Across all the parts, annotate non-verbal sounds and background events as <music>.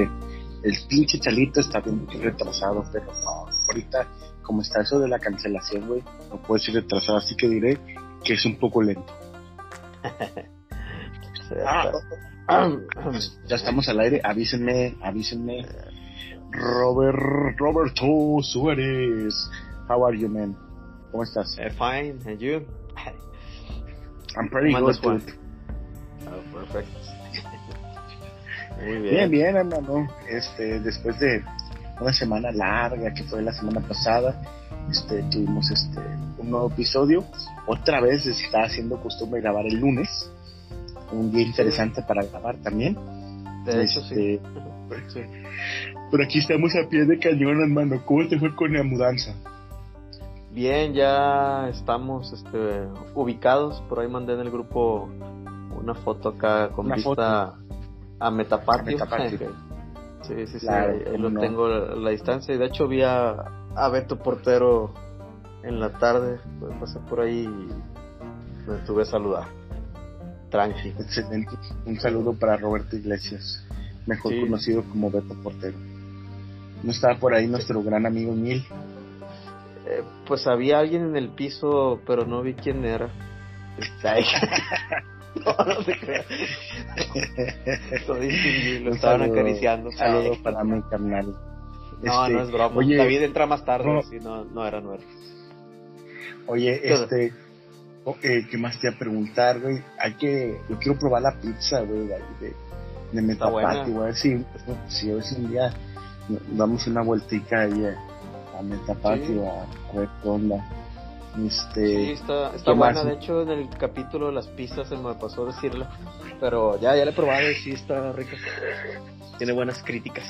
el pinche chalito está bien retrasado, pero no, ahorita como está eso de la cancelación, güey, no puede ser retrasado, así que diré que es un poco lento. <laughs> Ah, <laughs> ya estamos al aire, avísenme, avísenme. Robert, Roberto Suárez, how are you, man? ¿Cómo estás? Uh, fine, and you? I'm pretty good, dude. Oh, perfect. Muy bien. Bien, bien, hermano. Este, después de una semana larga que fue la semana pasada, este, tuvimos este un nuevo episodio. Otra vez está haciendo costumbre grabar el lunes, un día interesante para grabar también. De hecho, sí. Este, pero aquí estamos a pie de cañón, hermano. ¿Cómo te fue con la mudanza? Bien, ya estamos este, ubicados. Por ahí mandé en el grupo una foto acá con vista a Metapatio. <laughs> sí, sí, sí, ahí, lo tengo la distancia. Y de hecho vi a, a Beto Portero en la tarde. Pues pasé por ahí y me estuve a saludar. Tranqui. Excelente. Un saludo para Roberto Iglesias, mejor conocido como Beto Portero. ¿No estaba por ahí nuestro gran amigo Neil? Eh, pues había alguien en el piso, pero no vi quién era. <laughs> <laughs> no, no se crea. <laughs> lo estaban acariciando. Saludos para mi carnal. No, no es este, broma. Oye, David entra más tarde, no, no, no era, no era. Oye, este, eh, ¿qué más te iba a preguntar, güey? Hay que, yo quiero probar la pizza, güey, de, de, de Metapati, güey, a ver si, si a ver si un día damos una vueltica ahí a, a Metapati a, ver qué onda. Este, sí, está, está buena. De hecho, en el capítulo de las pizzas se me pasó decirlo. Pero ya, ya la he probado y sí está rica. Tiene buenas críticas.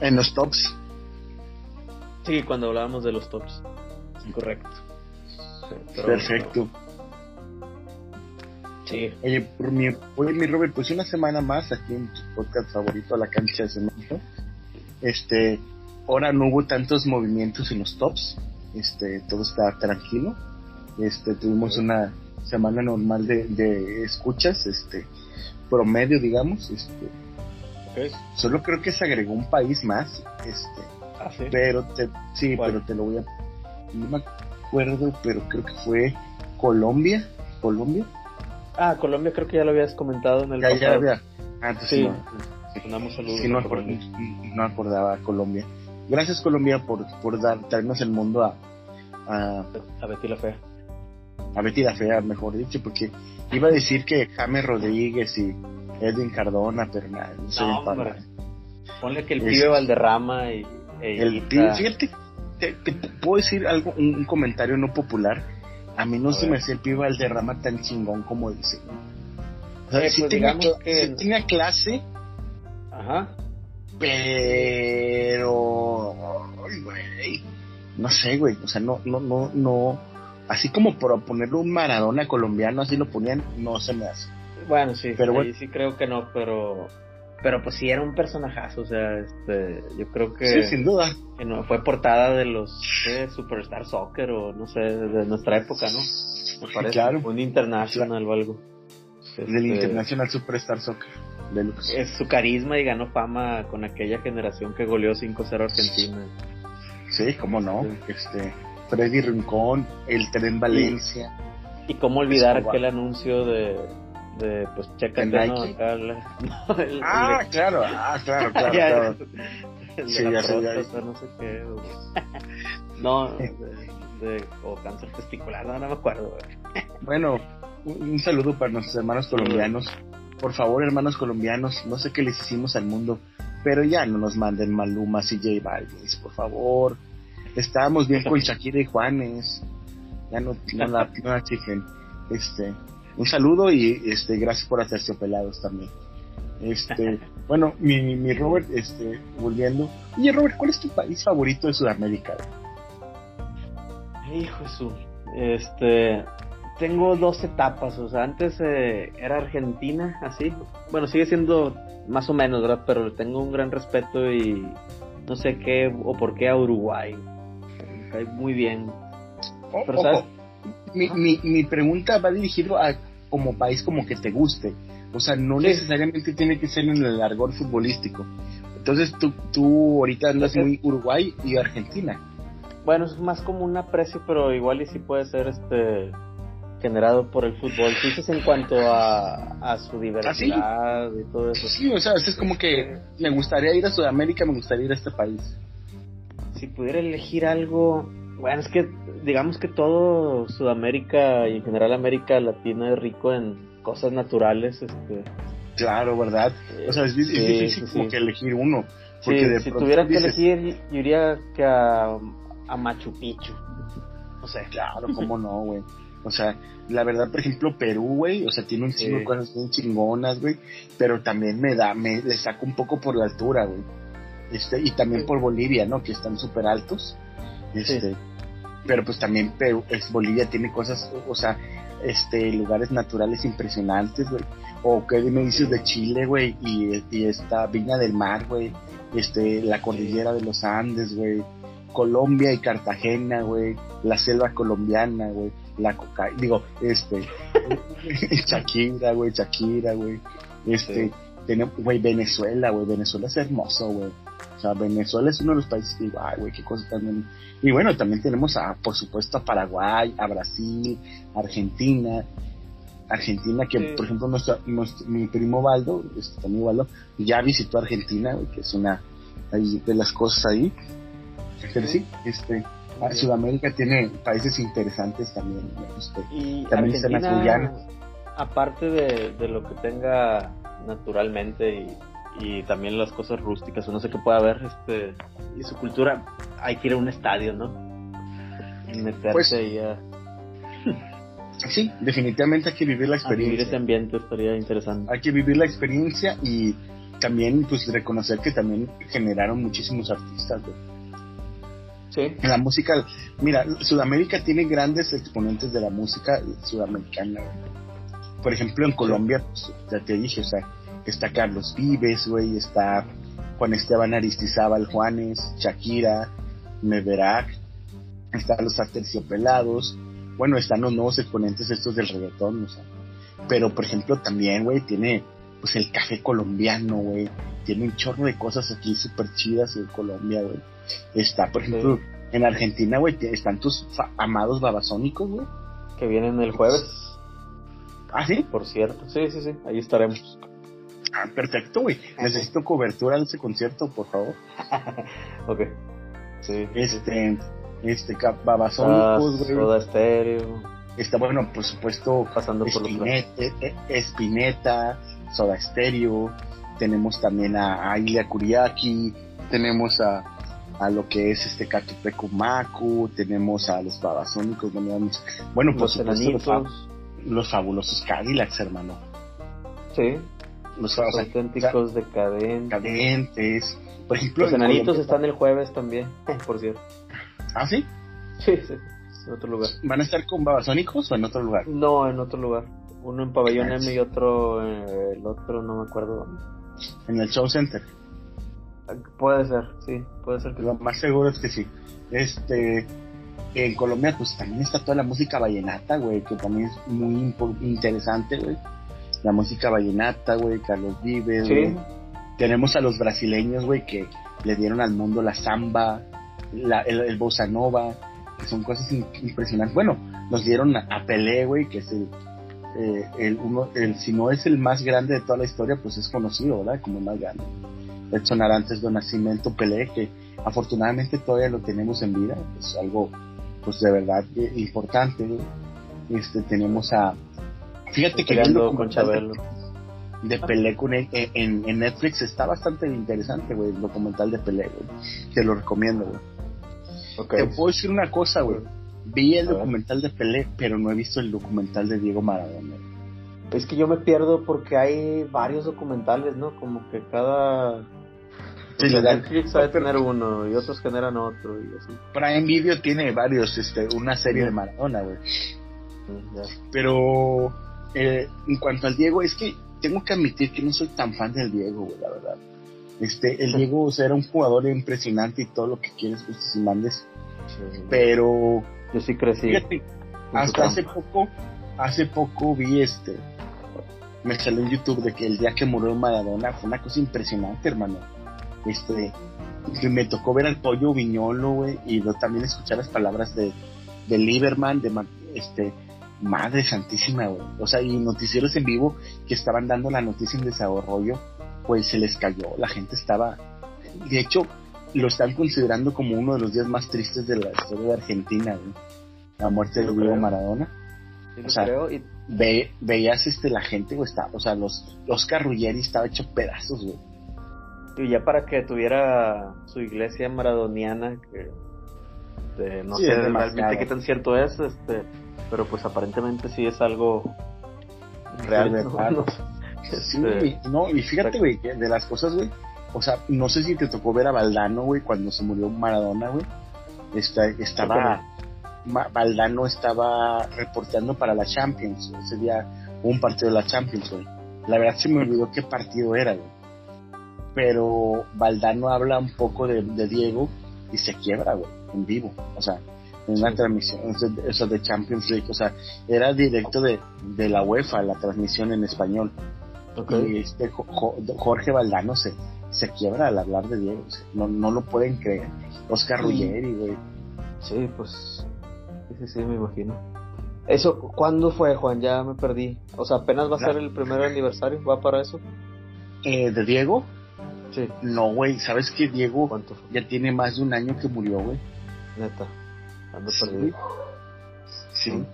¿En los tops? Sí, cuando hablábamos de los tops. Correcto. Perfecto. Sí. Oye, por mi, oye, mi Robert, pues una semana más aquí en tu podcast favorito, a la cancha de cemento. Este, ahora no hubo tantos movimientos en los tops este, todo está tranquilo. Este, tuvimos una semana normal de, de escuchas, este, promedio, digamos, este. Solo creo que se agregó un país más, este. Ah, pero te, sí, pero te lo voy a, no me acuerdo, pero creo que fue Colombia, Colombia. Ah, Colombia creo que ya lo habías comentado en el ya, ya había. Ah, sí. No, sí, no, no, acordaba Colombia. Gracias Colombia por, por dar, traernos el mundo a, a, a Betty la Fea. A Betty la Fea, mejor dicho, porque iba a decir que James Rodríguez y Edwin Cardona, pero nada, no soy no, Ponle que el pibe Valderrama y... E el pibe, fíjate, te, puedo decir algo, un, comentario no popular. A mí no se me hacía el pibe Valderrama tan chingón como dice. O sea, si, pues tenía, que... si tenía clase, Ajá. Pero, güey, no sé, güey, o sea, no, no, no, no, así como por ponerle un Maradona colombiano, así lo ponían, no se me hace. Bueno, sí, pero bueno. sí creo que no, pero, pero pues sí era un personajazo, o sea, este, yo creo que... Sí, sin duda. Que no, fue portada de los Superstar Soccer o no sé, de nuestra época, ¿no? Me parece, claro. un International o algo. Del este, International Superstar Soccer. Es su carisma y ganó fama con aquella generación que goleó 5-0 Argentina. Sí, cómo no. Este, Freddy Rincón, el tren Valencia. Y, cómo olvidar aquel anuncio de, de pues checa no, acá, <laughs> ah, claro, ah, claro, <laughs> claro, claro. sí, ya, ya, no sé qué. <laughs> no, de, o cáncer testicular, no, no me acuerdo. bueno, un, saludo para nuestros hermanos colombianos por favor, hermanos colombianos, no sé qué les hicimos al mundo, pero ya no nos manden Malumas y J Balvin, por favor. Estábamos bien con Shakira y Juanes. Ya no, no la, no Este, un saludo y este, gracias por hacerse pelados también. Este, <laughs> bueno, mi, mi Robert, este, volviendo. Oye, Robert, ¿cuál es tu país favorito de Sudamérica? Hijo Jesús. Este, tengo dos etapas, o sea, antes eh, era Argentina, así, bueno, sigue siendo más o menos, ¿verdad? Pero tengo un gran respeto y no sé qué o por qué a Uruguay. Me cae muy bien. Pero, ¿sabes? Mi, mi, mi, pregunta va dirigido a como país como que te guste. O sea, no necesariamente tiene que ser en el argor futbolístico. Entonces tú, tú ahorita andas muy Uruguay y Argentina. Bueno, es más como un aprecio, pero igual y sí puede ser este generado por el fútbol. Dices en cuanto a, a su ¿Ah, diversidad y todo eso. Sí, o sea, es como que me gustaría ir a Sudamérica, me gustaría ir a este país. Si pudiera elegir algo, bueno, es que digamos que todo Sudamérica y en general América Latina es rico en cosas naturales, este, Claro, ¿verdad? O sea, es, difícil como que elegir uno. Porque si tuviera que elegir, yo diría que a, a Machu Picchu. O sea, claro, cómo no, güey. O sea, la verdad, por ejemplo, Perú, güey, o sea, tiene un chingo de cosas muy chingonas, güey, pero también me da, me le saco un poco por la altura, güey. Este, y también por Bolivia, ¿no? Que están súper altos. Este, pero pues también Perú, es Bolivia tiene cosas, o sea, este, lugares naturales impresionantes, güey. O qué me dices de Chile, güey, y, y esta Viña del Mar, güey, este, la cordillera de los Andes, güey, Colombia y Cartagena, güey, la selva colombiana, güey, la coca, digo, este, <laughs> <laughs> Shakira, güey, Shakira, güey, este, tenemos, güey, Venezuela, güey, Venezuela es hermoso, güey. O sea, Venezuela es uno de los países que digo, ay, güey, qué cosa también. Y bueno, también tenemos a, por supuesto, a Paraguay, a Brasil, Argentina, Argentina, que por ejemplo nuestro, mi primo Valdo, este, mi Valdo, ya visitó Argentina, que es una de las cosas ahí. Pero sí, este, Sudamérica tiene países interesantes también. Y también Argentina, aparte de, de, lo que tenga naturalmente y, y, también las cosas rústicas, o no sé qué pueda haber, este, y su cultura, hay que ir a un estadio, ¿no? Y meterse pues, ahí a <laughs> sí, definitivamente hay que vivir la experiencia. vivir ese ambiente estaría interesante. Hay que vivir la experiencia y también pues reconocer que también generaron muchísimos artistas. Sí. La música, mira, Sudamérica tiene grandes exponentes de la música sudamericana. Por ejemplo, en Colombia, pues, ya te dije, o sea, está Carlos Vives, güey, está Juan Esteban Aristizábal Juanes, Shakira, Meverac, están los Aterciopelados, bueno, están los nuevos exponentes estos del reggaetón, o sea, pero por ejemplo también, güey, tiene pues el café colombiano, güey, tiene un chorro de cosas aquí súper chidas en Colombia, güey. Está, por ejemplo, en Argentina, güey, están tus amados babasónicos, güey. Que vienen el jueves. ¿Ah, sí? Por cierto, sí, sí, sí, ahí estaremos. Ah, perfecto, güey. Necesito cobertura de ese concierto, por favor. <laughs> ok. Sí. Este, este Babasónicos, güey. Soda Stereo. Está bueno, por supuesto, pasando por Spinetta, eh, eh, Espineta, Soda Stereo, tenemos también a, a Ilia Kuriaki, tenemos a, a lo que es este Maku, tenemos a los Babasónicos, bueno, por supuesto los, fabulosos Cadillacs, hermano. Sí. Los, auténticos decadentes. Decadentes. Por ejemplo, los enanitos están el jueves también, <laughs> por cierto. ¿Ah, sí? Sí, sí, en otro lugar. ¿Van a estar con Babasónicos o en otro lugar? No, en otro lugar. Uno en Pabellón M y otro, eh, el otro no me acuerdo dónde. En el Show Center. Puede ser, sí, puede ser que Lo más seguro es que sí. Este, en Colombia pues también está toda la música vallenata, güey, que también es muy interesante, güey. La música vallenata, güey, Carlos Vives, ¿Sí? Tenemos a los brasileños, güey, que le dieron al mundo la samba, la, el, bossa nova, que son cosas impresionantes. Bueno, nos dieron a, Pelé, güey, que es el, eh, el, uno, el, si no es el más grande de toda la historia, pues es conocido, ¿verdad? Como el más grande. Edson antes de Nacimiento Pelé, que afortunadamente todavía lo tenemos en vida, es algo, pues de verdad eh, importante. Este, tenemos a, fíjate que viendo con Chabelo de Pelé con en, en, Netflix está bastante interesante, güey, el documental de Pelé, güey. Te lo recomiendo, güey. Te puedo decir una cosa, güey. Vi el documental de Pelé, pero no he visto el documental de Diego Maradona. Es que yo me pierdo porque hay varios documentales, ¿no? Como que cada... Sí, Netflix va a tener uno y otros generan otro y así. Prime Video tiene varios, este, una serie de Maradona, güey. Pero eh, en cuanto al Diego, es que tengo que admitir que no soy tan fan del Diego, güey, la verdad. Este, el Diego o sea, era un jugador impresionante y todo lo que quieres, gustes y mandes. Pero. Yo sí crecí. hasta hace poco, hace poco vi este, me salió en YouTube de que el día que murió Maradona fue una cosa impresionante, hermano. Este, me tocó ver al pollo viñolo, güey, y también escuchar las palabras de, de Lieberman, de este, madre santísima, güey. O sea, y noticieros en vivo que estaban dando la noticia en desarrollo, pues se les cayó, la gente estaba, de hecho, lo están considerando como uno de los días más tristes de la historia de Argentina, güey. La muerte de Diego Maradona. o sea, y... veías este la gente, güey, o sea, los, los Ruggeri estaba hecho pedazos, güey y ya para que tuviera su iglesia maradoniana, que no sé realmente qué tan cierto es, este, pero pues aparentemente sí es algo real. ¿no? <laughs> Este, no, y fíjate, güey, de las cosas, güey, o sea, no sé si te tocó ver a Valdano, güey, cuando se murió Maradona, güey. Está, estaba, Valdano estaba reporteando para la Champions, ese día un partido de la Champions, güey. La verdad se me olvidó qué partido era, güey pero Valdano habla un poco de, Diego y se quiebra, güey, en vivo, o sea, en una transmisión, eso de Champions League, o sea, era directo de, de la UEFA, la transmisión en español. Y este Jorge Valdano se, se quiebra al hablar de Diego, no, no lo pueden creer. Oscar Ruggeri, güey. Sí, pues, sí, sí, me imagino. Eso, ¿cuándo fue, Juan? Ya me perdí. O sea, apenas va a ser el primer aniversario, ¿va para eso? Eh, ¿De Diego? No, güey, ¿sabes que Diego ya tiene más de un año que murió, güey? Neta. Ando sí. Sí.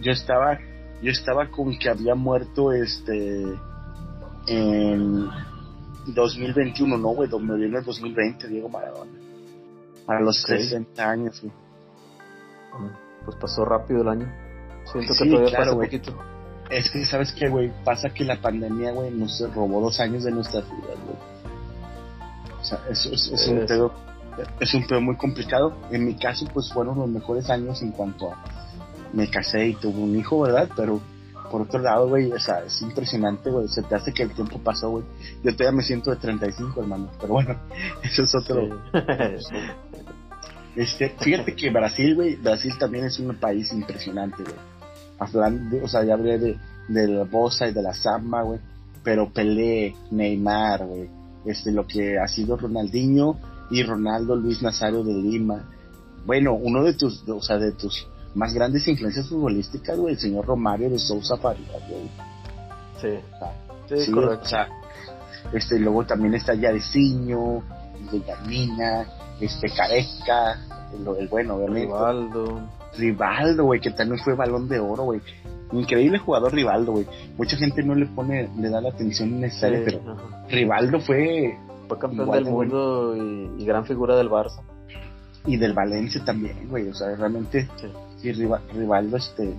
Yo estaba yo estaba con que había muerto este en 2021, no, güey, murió en el 2020 Diego Maradona. A los 60 años, güey. Pues pasó rápido el año. Siento que todavía claro, pasa poquito. Es que, ¿sabes qué, güey? Pasa que la pandemia, güey, nos robó dos años de nuestras vidas, güey sea, es, es, un pedo, es un pedo muy complicado. En mi caso, pues fueron los mejores años en cuanto a me casé y tuve un hijo, ¿verdad? Pero por otro lado, güey, o sea, es impresionante, güey, se te hace que el tiempo pasó, güey. Yo todavía me siento de 35, hermano, pero bueno, <laughs> eso es otro. <laughs> este, fíjate que Brasil, güey, Brasil también es un país impresionante, güey. Hablando, o sea, ya hablé de, de la Bosa y de la Samba, güey, pero Pelé, Neymar, güey, este, lo que ha sido Ronaldinho y Ronaldo Luis Nazario de Lima. Bueno, uno de tus, o sea, de tus más grandes influencias futbolísticas, güey, el señor Romario de Sousa Faria, güey. Sí, sí, correcto. O sea, este, luego también está Yadeciño, Yamina, este, Careca, el, el bueno, obviamente. Rivaldo. Rivaldo, güey, que también fue balón de oro, güey. Increíble jugador Rivaldo, güey. Mucha gente no le pone, le da la atención necesaria, pero Rivaldo fue. Fue campeón del mundo y, gran figura del Barça. Y del Valencia también, güey. O sea, realmente, sí, Rivaldo, este.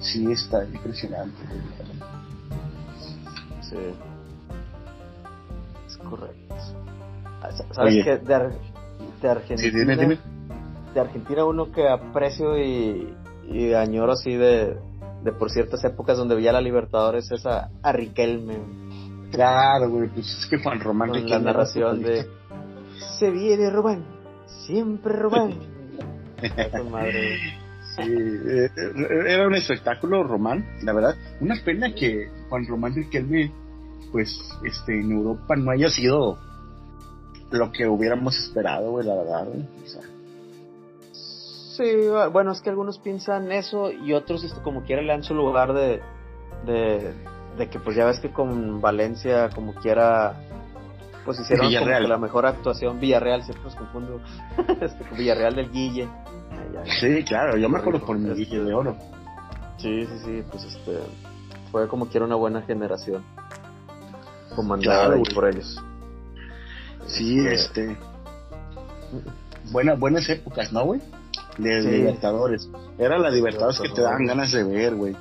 Sí, está impresionante. Sí. Es correcto. Ah, ¿Sabes qué? De, de Argentina. De Argentina, uno que aprecio y, y añoro así de, de por ciertas épocas donde veía la Libertadores esa a Riquelme. Claro, güey, pues es que Juan Román Con la narración de Se viene Román, siempre Román. Sí, eh, era un espectáculo Román, la verdad. Una pena que Juan Román Riquelme, pues, este, en Europa no haya sido lo que hubiéramos esperado, güey, la verdad, O sea, Sí, bueno, es que algunos piensan eso y otros este, como quiera le dan su lugar de, de, que pues ya ves que con Valencia como quiera pues hicieron la mejor actuación Villarreal, siempre los confundo, <laughs> este, Villarreal del Guille. Sí, claro, yo me acuerdo por mi Guille de Oro. Sí, sí, sí, pues este fue como quiera una buena generación comandada por ellos. Sí, este, este buenas buenas épocas, ¿no, güey? de Libertadores. Era la Libertadores que te daban ganas de ver, güey.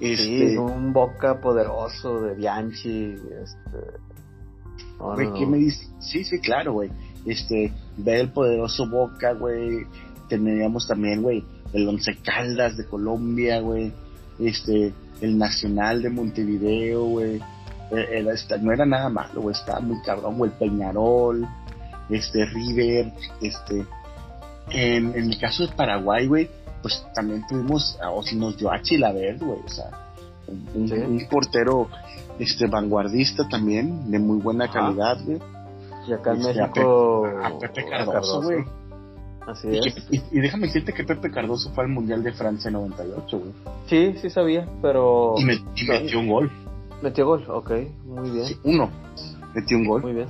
Este... un Boca poderoso de Bianchi, este... ¿qué me dice? Sí, sí, claro, güey. Este, ver el poderoso Boca, güey. Teníamos también, güey, el Once Caldas de Colombia, güey. Este, el Nacional de Montevideo, güey. E, no era nada malo, güey. Estaba muy cabrón, güey. El Peñarol, este, River, este, en, el caso de Paraguay, güey, pues también tuvimos a Osinos Yoachi, la verde, güey, o sea, un, portero este vanguardista también, de muy buena calidad, güey. Y acá en este, México. A Pepe, Cardoso, güey. Así y, es. y, déjame decirte que Pepe Cardoso fue al Mundial de Francia 98, güey. Sí, sí sabía, pero. Y, metió un gol. Metió gol, ok, muy bien. Sí, uno. Metió un gol. Muy bien.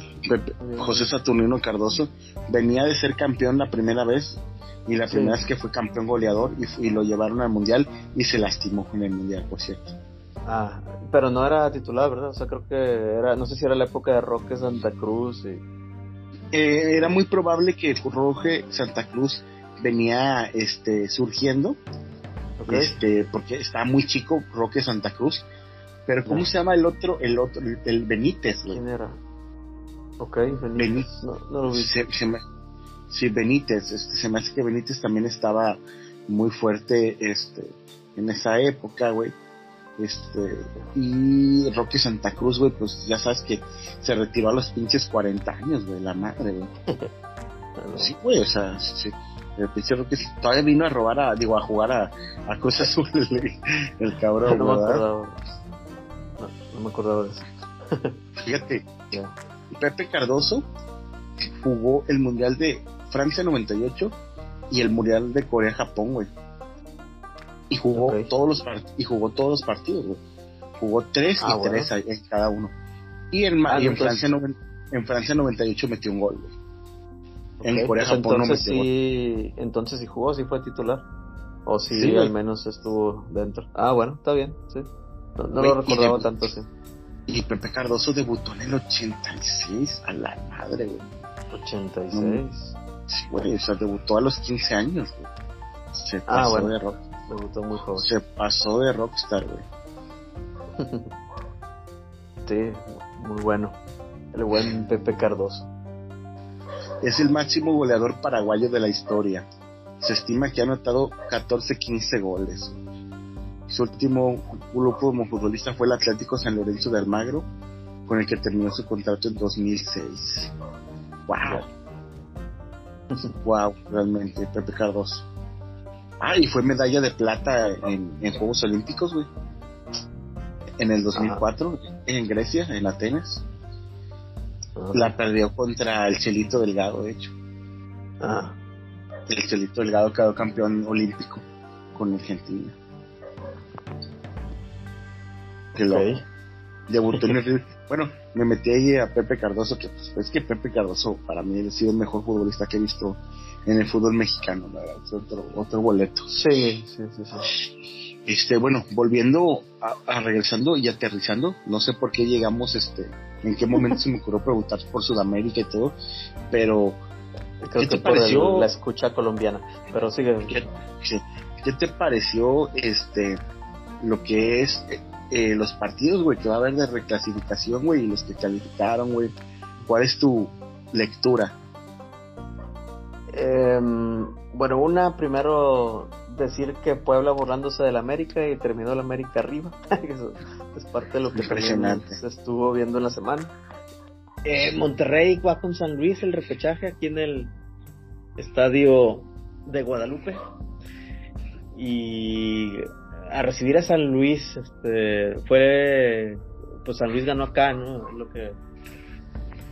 José Saturnino Cardoso venía de ser campeón la primera vez y la primera vez que fue campeón goleador y, y, lo llevaron al mundial y se lastimó en el mundial, por cierto. Ah, pero no era titular, ¿verdad? O sea, creo que era, no sé si era la época de Roque Santa Cruz. Y... Eh, era muy probable que Roque Santa Cruz venía este surgiendo, este porque estaba muy chico Roque Santa Cruz, pero ¿cómo se llama el otro, el otro, el, Benítez? ¿Quién era? Ok, Benítez. no, no lo vi. sí, Benítez, este, se me hace que Benítez también estaba muy fuerte este en esa época, güey este, y Roque Santa Cruz, güey, pues ya sabes que se retiró a los pinches 40 años, güey, la madre, güey. <laughs> sí, güey, o sea, sí, el pinche Roque todavía vino a robar, a, digo, a jugar a, a Cruz Azul, <laughs> el, cabrón, no Me acordaba. No, me acordaba de eso. Fíjate, <laughs> Pepe Cardoso jugó el Mundial de Francia 98 y el Mundial de Corea-Japón, güey y jugó todos los y jugó todos los partidos, güey. Jugó tres y ah, tres en cada uno. Y en, ah, en Francia en Francia 98 metió un gol, güey. En Corea pues Japón entonces no metió sí, entonces sí jugó, sí fue titular. O sí, al menos estuvo dentro. Ah, bueno, está bien, sí. No, lo recordaba tanto, sí. Y Pepe Cardoso debutó en el 86, a la madre, güey. 86. sí, güey, o sea, debutó a los 15 años, güey. Se ah, pasó bueno. de rock. Debutó muy joven. Se pasó de rockstar, güey. <laughs> sí, muy bueno. El buen Pepe Cardoso. Es el máximo goleador paraguayo de la historia. Se estima que ha anotado 14-15 goles. Su último grupo como futbolista fue el Atlético San Lorenzo de Almagro, con el que terminó su contrato en 2006. ¡Wow! ¡Wow! Realmente, Pepe Cardoso. Ah, y fue medalla de plata en, Juegos Olímpicos, güey. En el 2004, en Grecia, en Atenas. La perdió contra el Chelito Delgado, de hecho. Ah. El Chelito Delgado quedó campeón olímpico con Argentina. Okay. Debutó en el... <laughs> Bueno, me metí ahí a Pepe Cardoso, que pues, es que Pepe Cardoso para mí ha sido el mejor futbolista que he visto en el fútbol mexicano, ¿verdad? otro, otro boleto. Sí, sí, sí, sí. Este, bueno, volviendo a, regresando y aterrizando, no sé por qué llegamos, este, en qué momento <laughs> se me ocurrió preguntar por Sudamérica y todo, pero ¿qué te pareció la escucha colombiana? Pero sigue. ¿Qué, qué, te pareció, este, lo que es eh, los partidos, güey, que va a haber de reclasificación, güey, y los que calificaron, güey? ¿Cuál es tu lectura? Eh, bueno, una, primero decir que Puebla burlándose del América y terminó el América arriba. <laughs> Eso es parte de lo que se estuvo viendo en la semana. Eh, Monterrey va con San Luis el repechaje aquí en el estadio de Guadalupe. Y a recibir a San Luis, este, fue, pues San Luis ganó acá, ¿no? Lo que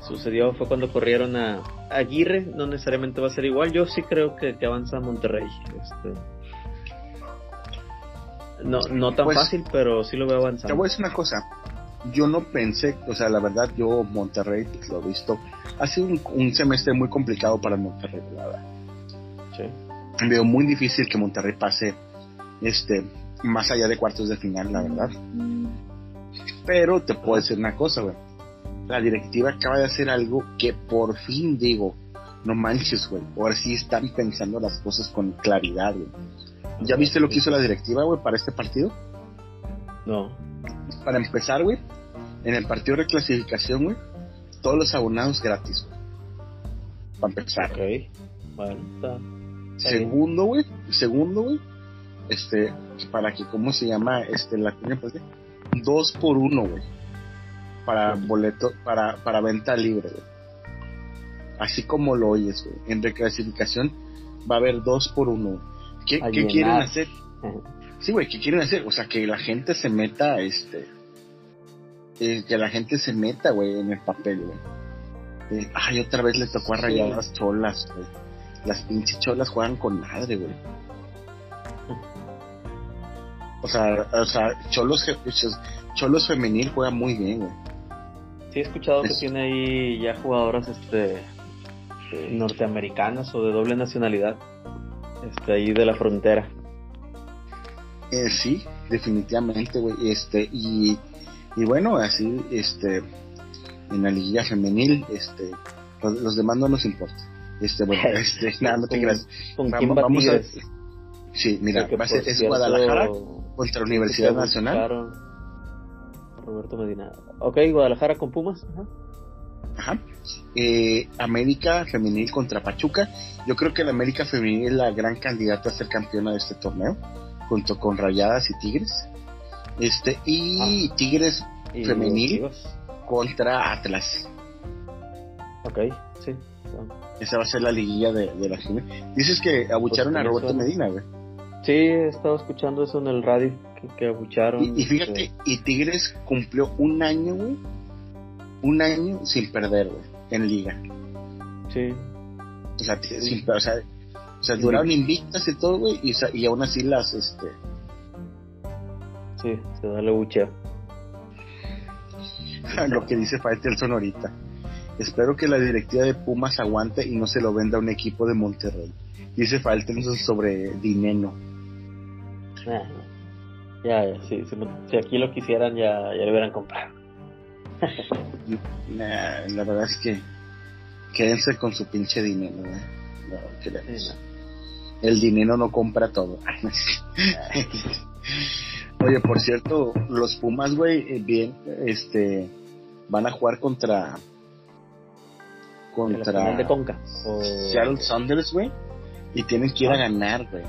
sucedió fue cuando corrieron a, Aguirre, no necesariamente va a ser igual. Yo sí creo que, avanza Monterrey. Este, no, no tan pues, fácil, pero sí lo veo avanzando. Te voy a decir una cosa. Yo no pensé, o sea, la verdad, yo Monterrey, pues, lo he visto, ha sido un, semestre muy complicado para Monterrey, la verdad. Sí. Veo muy difícil que Monterrey pase este más allá de cuartos de final, la verdad. Mm. Pero te puedo decir una cosa, güey la directiva acaba de hacer algo que por fin digo, no manches, güey. Ahora sí están pensando las cosas con claridad, güey. ¿Ya viste lo que hizo la directiva, güey, para este partido? No. Para empezar, güey, en el partido de clasificación, güey, todos los abonados gratis, güey. Para empezar. Ok. Bueno, está. segundo, güey, segundo, güey, este, para que, ¿cómo se llama? Este, la pues, dos por uno, güey para boleto, para, para venta libre, Así como lo oyes, En reclasificación va a haber dos por uno. ¿Qué, quieren hacer? Sí, güey, ¿qué quieren hacer? O sea, que la gente se meta, este... Eh, que la gente se meta, güey, en el papel, güey. Eh, ay, otra vez le tocó a rayar las cholas, güey. Las pinches cholas juegan con madre, güey. O sea, o sea, Cholos, Cholos femenil juega muy bien, güey. Sí, he escuchado que tiene ahí ya jugadoras este norteamericanas o de doble nacionalidad. Este, ahí de la frontera. Eh, sí, definitivamente, güey. Este, y, y bueno, así, este, en la liguilla femenil, este, los, demás no nos importa. Este, bueno, <laughs> este, nada, no te creas. ¿Con quién vamos a, Sí, mira, va a ser, es Guadalajara contra Universidad Nacional. Roberto Medina. Ok, Guadalajara con Pumas. Ajá. Eh, América Femenil contra Pachuca. Yo creo que la América Femenil es la gran candidata a ser campeona de este torneo, junto con Rayadas y Tigres. Este, y ah. Tigres Femenil contra Atlas. Ok, sí. Esa va a ser la liguilla de, la Dices que abucharon pues a Roberto Medina, güey. Sí, he estado escuchando eso en el radio, que, abucharon. Y, fíjate, y Tigres cumplió un año, güey. Un año sin perder, güey, en liga. Sí. O sea, Sin, o sea, o sea duraron invictas y todo, güey, y, y aún así las, este... Sí, se da la bucheo. <laughs> Lo que dice Faitelson ahorita. Espero que la directiva de Pumas aguante y no se lo venda a un equipo de Monterrey. Dice Faitelson sobre Dineno. Ya, ya, si, aquí lo quisieran ya, ya lo hubieran comprado. <laughs> la verdad es que quédense con su pinche dinero, El dinero no compra todo. <laughs> <laughs> Oye, por cierto, los Pumas, güey, eh, bien, este, van a jugar contra contra de Conca Seattle Saunders, güey, y tienen que ir a ah. ganar, güey.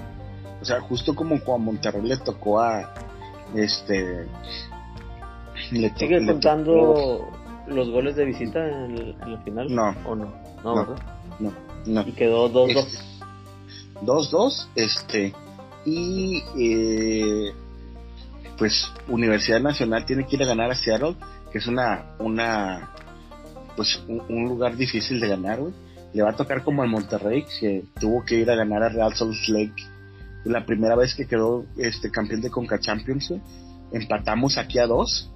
O sea, justo como Juan Monterrey le tocó a este le ¿Sigue contando los goles de visita en, el, final? No. ¿O no? No, no, no, no. Y quedó 2-2. 2-2, este, y eh, pues Universidad Nacional tiene que ir a ganar a Seattle, que es una, una, pues un, lugar difícil de ganar, güey. Le va a tocar como al Monterrey, que tuvo que ir a ganar a Real Salt Lake la primera vez que quedó este campeón de Conca Champions, empatamos aquí a dos.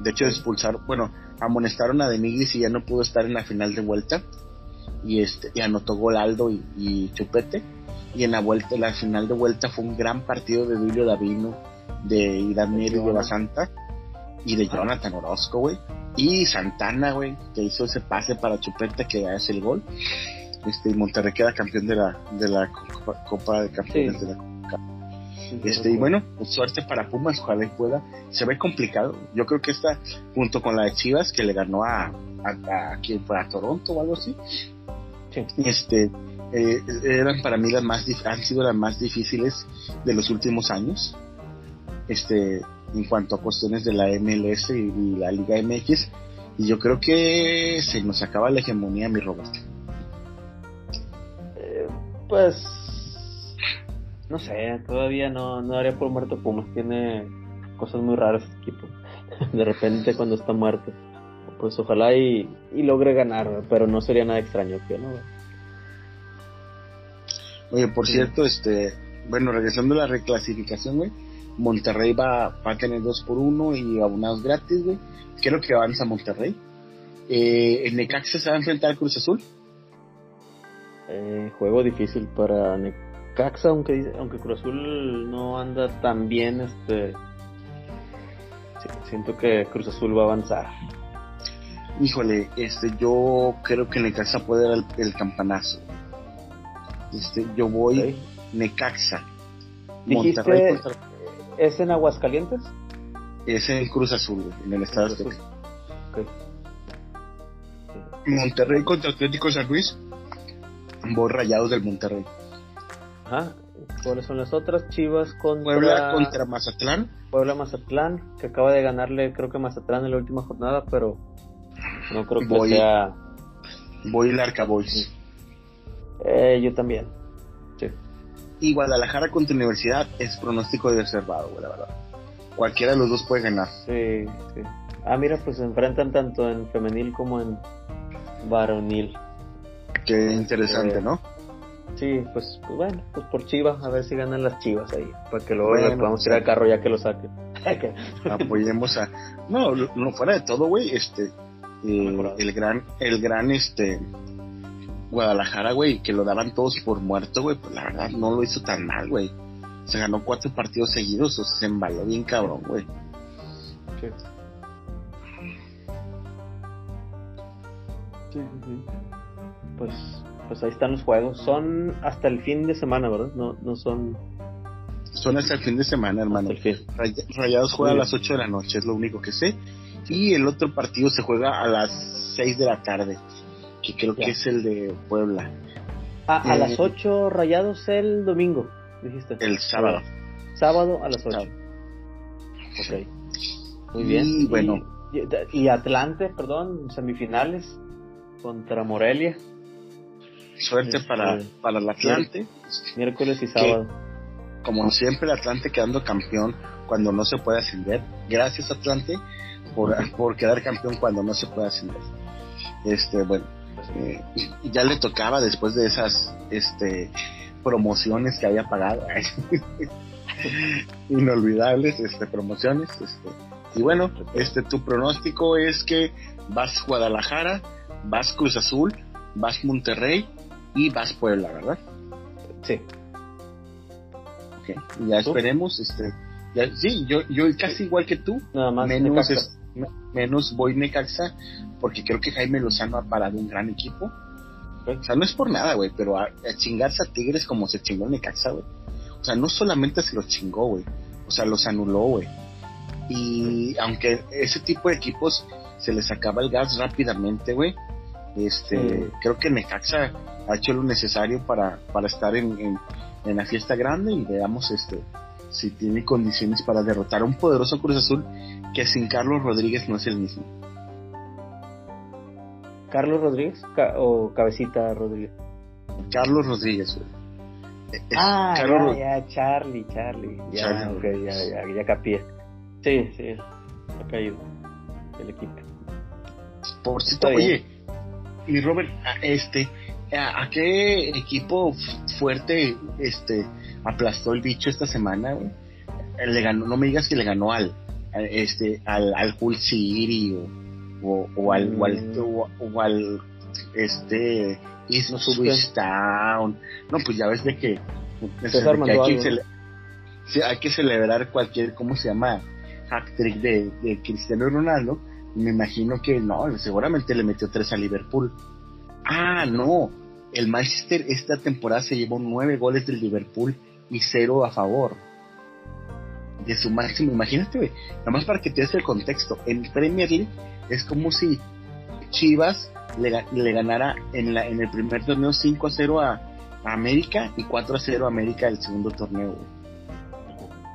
De hecho, expulsaron, bueno, amonestaron a Denigris y ya no pudo estar en la final de vuelta. Y este, y anotó gol Aldo y, Chupete. Y en la vuelta, la final de vuelta fue un gran partido de Duilio Davino, de Irán Mier y de Basanta. Y de Jonathan Orozco, güey. Y Santana, güey, que hizo ese pase para Chupete que hace el gol este Monterrey queda campeón de la de la Copa de Campeones de la este, y bueno, pues suerte para Pumas, ojalá y pueda. Se ve complicado. Yo creo que esta, junto con la de Chivas, que le ganó a, a, a, Toronto o algo así, este, eh, eran para mí las más, han sido las más difíciles de los últimos años. Este, en cuanto a cuestiones de la MLS y, la Liga MX. Y yo creo que se nos acaba la hegemonía, mi Roberto pues no sé, todavía no, no haría por muerto Pumas, tiene cosas muy raras este equipo. <laughs> De repente cuando está muerto, pues ojalá y, logre ganar, pero no sería nada extraño que no. Oye, por cierto, este, bueno, regresando a la reclasificación, güey, Monterrey va, va a tener dos por uno y abonados gratis, güey. Creo que avanza Monterrey. Eh, el Necaxa se va a enfrentar al Cruz Azul. Eh, juego difícil para Necaxa, aunque aunque Cruz Azul no anda tan bien, este siento que Cruz Azul va a avanzar. Híjole, este yo creo que Necaxa puede dar el, campanazo. Este, yo voy Necaxa. Monterrey ¿Es en Aguascalientes? Es en Cruz Azul, en el estado de Monterrey contra Atlético San Luis voy Rayados del Monterrey. Ajá. ¿Cuáles son las otras? Chivas contra... Puebla contra Mazatlán. Puebla Mazatlán, que acaba de ganarle creo que Mazatlán en la última jornada, pero no creo que voy, sea... Voy el Arca Boys. Eh, yo también. Sí. y Guadalajara contra Universidad es pronóstico de reservado, la verdad. Cualquiera de los dos puede ganar. Sí, sí. Ah, mira, pues se enfrentan tanto en femenil como en varonil. Qué interesante, Eh, ¿no? Sí, pues, pues bueno, pues por Chivas, a ver si ganan las Chivas ahí, para que luego Bueno, podamos tirar el carro ya que lo saquen. <laughs> Apoyemos a. No, no fuera de todo, güey, este. eh, el gran, el gran, este. Guadalajara, güey, que lo daban todos por muerto, güey, pues la verdad no lo hizo tan mal, güey. Se ganó cuatro partidos seguidos, o sea, se embaló bien cabrón, güey. Sí, sí, sí. Pues, pues ahí están los juegos. Son hasta el fin de semana, ¿verdad? No, no son Son hasta el fin de semana, hermano. fin. Ray- Rayados juega a las 8 de la noche, es lo único que sé. Y el otro partido se juega a las 6 de la tarde, que creo Ya. que es el de Puebla, Ah, a Eh, las 8 rayados el domingo, dijiste. el sábado. Sábado a las 8. Sábado. Ok. Muy bien. Y bueno. Y, y Atlante, perdón, semifinales contra Morelia, Suerte Este, para, para el Atlante. miércoles y sábado. Como siempre, el Atlante quedando campeón cuando no se puede ascender. Gracias, Atlante, por, por quedar campeón cuando no se puede ascender. Este, bueno, eh, ya le tocaba después de esas este, promociones que había pagado. <laughs> Inolvidables este, promociones. Este. Y bueno, este, tu pronóstico es que vas Guadalajara, vas Cruz Azul, vas Monterrey y vas Puebla, ¿verdad? Sí. Ok, ya ¿Tú? esperemos, este, ya- sí, yo, yo casi igual que tú, Nada más. menos, es- menos voy Necaxa, porque creo que Jaime Lozano ha parado un gran equipo. O sea, no es por nada, güey, pero a, a chingarse a Tigres como se chingó Necaxa, güey. O sea, no solamente se los chingó, güey, o sea, los anuló, güey. Y aunque ese tipo de equipos se les acaba el gas rápidamente, güey, este, Sí. creo que Necaxa ha hecho lo necesario para, para estar en, en, en la fiesta grande y veamos este si tiene condiciones para derrotar a un poderoso Cruz Azul que sin Carlos Rodríguez no es el mismo. Carlos Rodríguez o Cabecita Rodríguez. Carlos Rodríguez, güey. Es- Ah, Carlos ya, ya, Charlie, Charlie. Ya, Charlie ya, ya, ya capié. Sí, sí, ha caído el equipo. Por cierto, oye, mi Robert, a- este, ¿a, a qué equipo fuerte este aplastó el bicho esta semana, güey? Le ganó, no me digas que le ganó al, este, al, al Hull City o, o, o al, o al, Mm. o, o al, este, No supe. Ipswich Town. No, pues ya ves de que, de que hay, que cele- hay que celebrar cualquier, ¿cómo se llama? Hack trick de, de Cristiano Ronaldo. Me imagino que no, seguramente le metió tres a Liverpool. Ah, no. El Manchester esta temporada se llevó nueve goles del Liverpool y cero a favor de su máximo. Imagínate, güey. Nada más para que te des el contexto. En Premier League es como si Chivas le, ga- le ganara en, la, en el primer torneo 5 a 0 a, América y 4 a 0 a América el segundo torneo.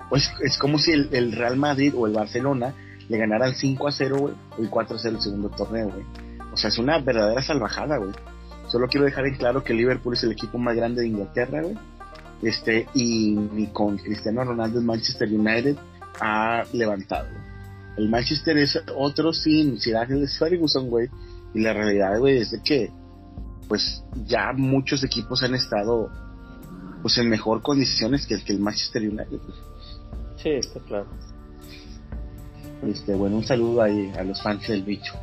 Pues es como si el Real Madrid o el Barcelona le ganaran 5 a 0, güey, y 4 a 0 el segundo torneo, güey. O sea, es una verdadera salvajada, güey. Solo quiero dejar en claro que Liverpool es el equipo más grande de Inglaterra, güey. Este, y ni con Cristiano Ronaldo el Manchester United ha levantado. El Manchester es otro sin Sir Alex Ferguson, güey. Y la realidad, güey, es de que, pues, ya muchos equipos han estado, pues, en mejor condiciones que el que el Manchester United. Sí, está claro. Este, bueno, un saludo ahí a los fans del bicho.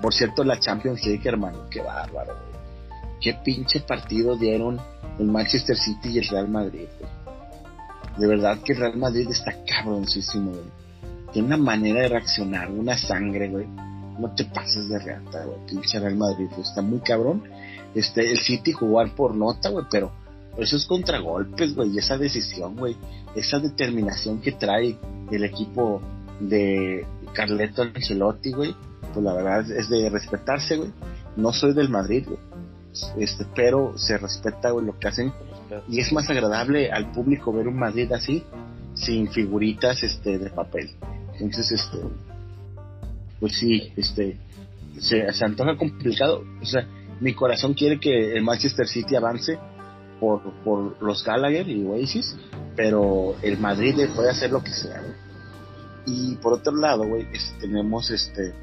Por cierto, la Champions League, hermano, qué bárbaro. Qué pinche partido dieron el Manchester City y el Real Madrid. De verdad que el Real Madrid está cabroncísimo, güey. Tiene una manera de reaccionar, una sangre, güey. No te pases de reata, güey. Pinche Real Madrid, güey. Está muy cabrón. Este, el City jugar por nota, güey, pero esos contragolpes, güey, y esa decisión, güey, esa determinación que trae el equipo de Carleto Ancelotti, güey, pues la verdad es de respetarse, güey. No soy del Madrid, güey. Este, pero se respeta, güey, lo que hacen y es más agradable al público ver un Madrid así sin figuritas este de papel. Entonces, este pues sí, este se, antoja complicado, o sea, mi corazón quiere que el Manchester City avance por, por los Gallagher y Oasis, pero el Madrid puede hacer lo que sea, güey. Y por otro lado, güey, tenemos este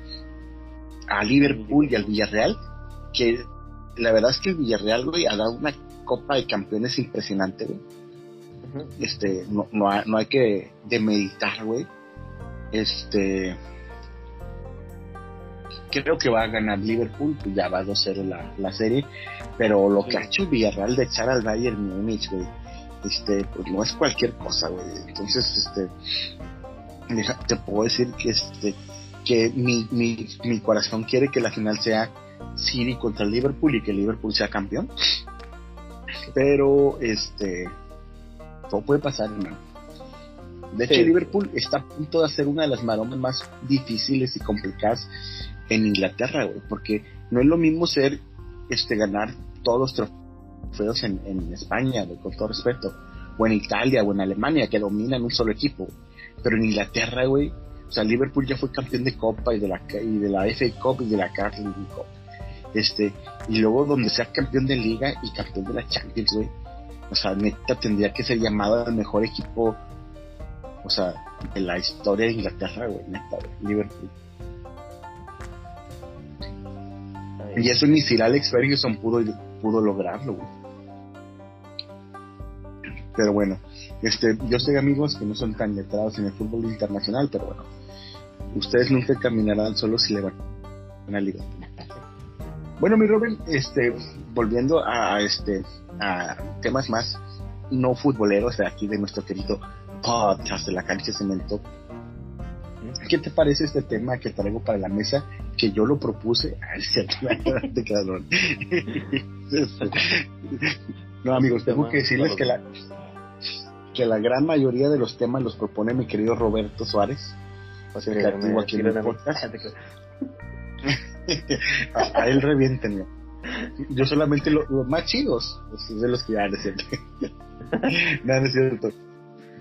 a Liverpool y al Villarreal, que la verdad es que el Villarreal, güey, ha dado una Copa de Campeones impresionante, güey. Este, no, no, no hay que demeditar, güey. Este, creo que va a ganar Liverpool, pues ya va a 2-0 la, la, serie, pero lo que ha hecho Villarreal de echar al Bayern Múnich, güey, este, pues no es cualquier cosa, güey. Entonces, este, te puedo decir que este, que mi, mi, mi corazón quiere que la final sea City contra Liverpool y que Liverpool sea campeón. Pero, este, todo puede pasar, hermano. De hecho, Liverpool está a punto de hacer una de las maromas más difíciles y complicadas en Inglaterra, güey, porque no es lo mismo ser, este, ganar todos los trofeos en, en España, con todo respeto, o en Italia o en Alemania, que dominan un solo equipo, pero en Inglaterra, güey, o sea, Liverpool ya fue campeón de Copa y de la, y de la FA Cup y de la Carling Cup. Este, y luego donde sea campeón de Liga y campeón de la Champions, güey. O sea, neta tendría que ser llamado al mejor equipo, o sea, de la historia de Inglaterra, güey, neta, Liverpool. Y eso ni Sir Alex Ferguson pudo, pudo lograrlo, güey. Pero bueno, este, yo sé amigos que no son tan letrados en el fútbol internacional, pero bueno, ustedes nunca caminarán solo si le van a liga. Bueno, mi Robin, este, volviendo a este, a temas más no futboleros de aquí de nuestro querido podcast de la cancha de cemento. ¿Qué te parece este tema que traigo para la mesa? Que yo lo propuse. Ay, cierto, <laughs> <laughs> no, amigos, tengo que decirles que la, que la gran mayoría de los temas los propone mi querido Roberto Suárez, aquí en el podcast. <laughs> a, él revienten. Yo <laughs> solamente los más chidos, de los que ya no es cierto. <laughs> no, es cierto.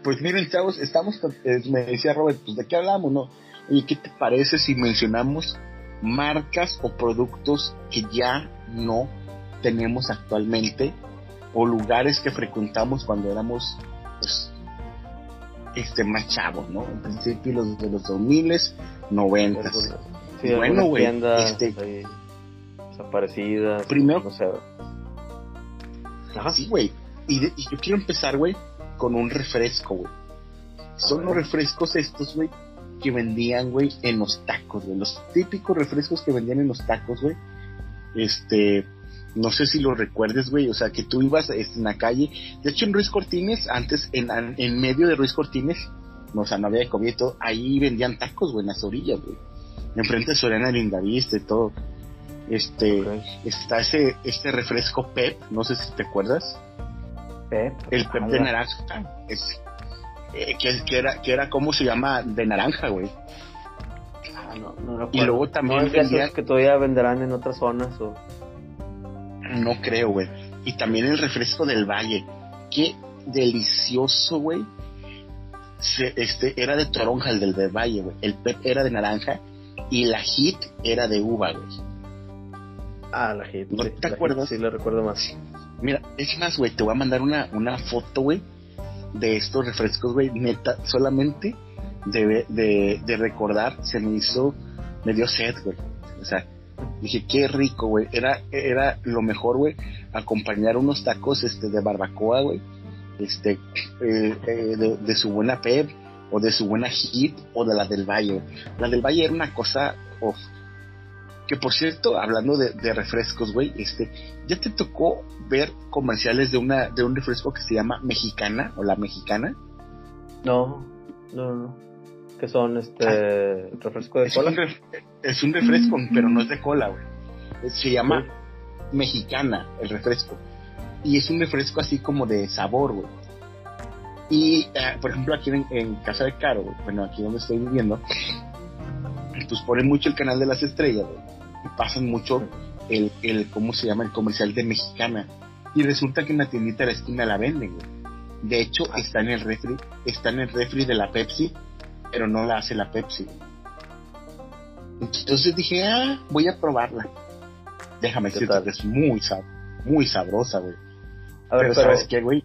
Pues miren, chavos, estamos, eh, me decía Robert, pues de qué hablamos, ¿no? Oye, ¿qué te parece si mencionamos marcas o productos que ya no tenemos actualmente o lugares que frecuentamos cuando éramos pues, este, más chavos, ¿no? En principio los de los 2000, 90. Sí, bueno, güey, este, desaparecidas. Primero, no sé. Ajá. Sí, güey. Y, yo quiero empezar, güey, con un refresco, güey. Son los refrescos estos, güey, que vendían, güey, en los tacos, güey. Los típicos refrescos que vendían en los tacos, güey. Este, no sé si lo recuerdes, güey, o sea, que tú ibas en la calle, de hecho en Ruiz Cortines, antes en, en medio de Ruiz Cortines, o sea, no había comida y todo, ahí vendían tacos, güey, en las orillas, güey. Enfrente de Soriana Lindavista y todo. Este, está ese, este refresco Pep, no sé si te acuerdas. Pep. El Pep de naranja, es, eh, que, era, que era, ¿cómo se llama? De naranja, güey. Ah, no, no y luego también vendían... que todavía venderán en otras zonas o no creo, güey. Y también el refresco del Valle. Qué delicioso, güey. Este era de toronja el del, Valle, güey. El pep era de naranja y la hit era de uva, güey. Ah, la hit. ¿No te acuerdas? sí, lo recuerdo más. Mira, es más, güey, te voy a mandar una, una foto, güey, de estos refrescos, güey, neta, solamente de, de, de recordar, se me hizo, me dio sed, güey. O sea, Dije, qué rico, güey. Era, era lo mejor, güey, acompañar unos tacos este, de barbacoa, güey. Este, eh, eh, de, su buena pep, o de su buena hit, o de la del Valle. La del Valle era una cosa, Que por cierto, hablando de, refrescos, güey, este, ¿ya te tocó ver comerciales de una, de un refresco que se llama Mexicana, o la Mexicana? No, no, no que son este ah. refresco de cola. es un refresco, pero no es de cola, güey. Se llama mexicana el refresco. Y es un refresco así como de sabor, güey. Y, eh, por ejemplo, aquí en, Casa de Caro, bueno, aquí donde estoy viviendo, pues ponen mucho el canal de las estrellas, güey. Y pasan mucho el, el, ¿cómo se llama? El comercial de mexicana. Y resulta que en la tiendita de la esquina la venden, güey. De hecho, está en el refri, está en el refri de la Pepsi pero no la hace la Pepsi. Entonces dije, ah, voy a probarla. Déjame decirte que es muy, muy sabrosa, güey. A ver, pero, ¿sabes qué, güey?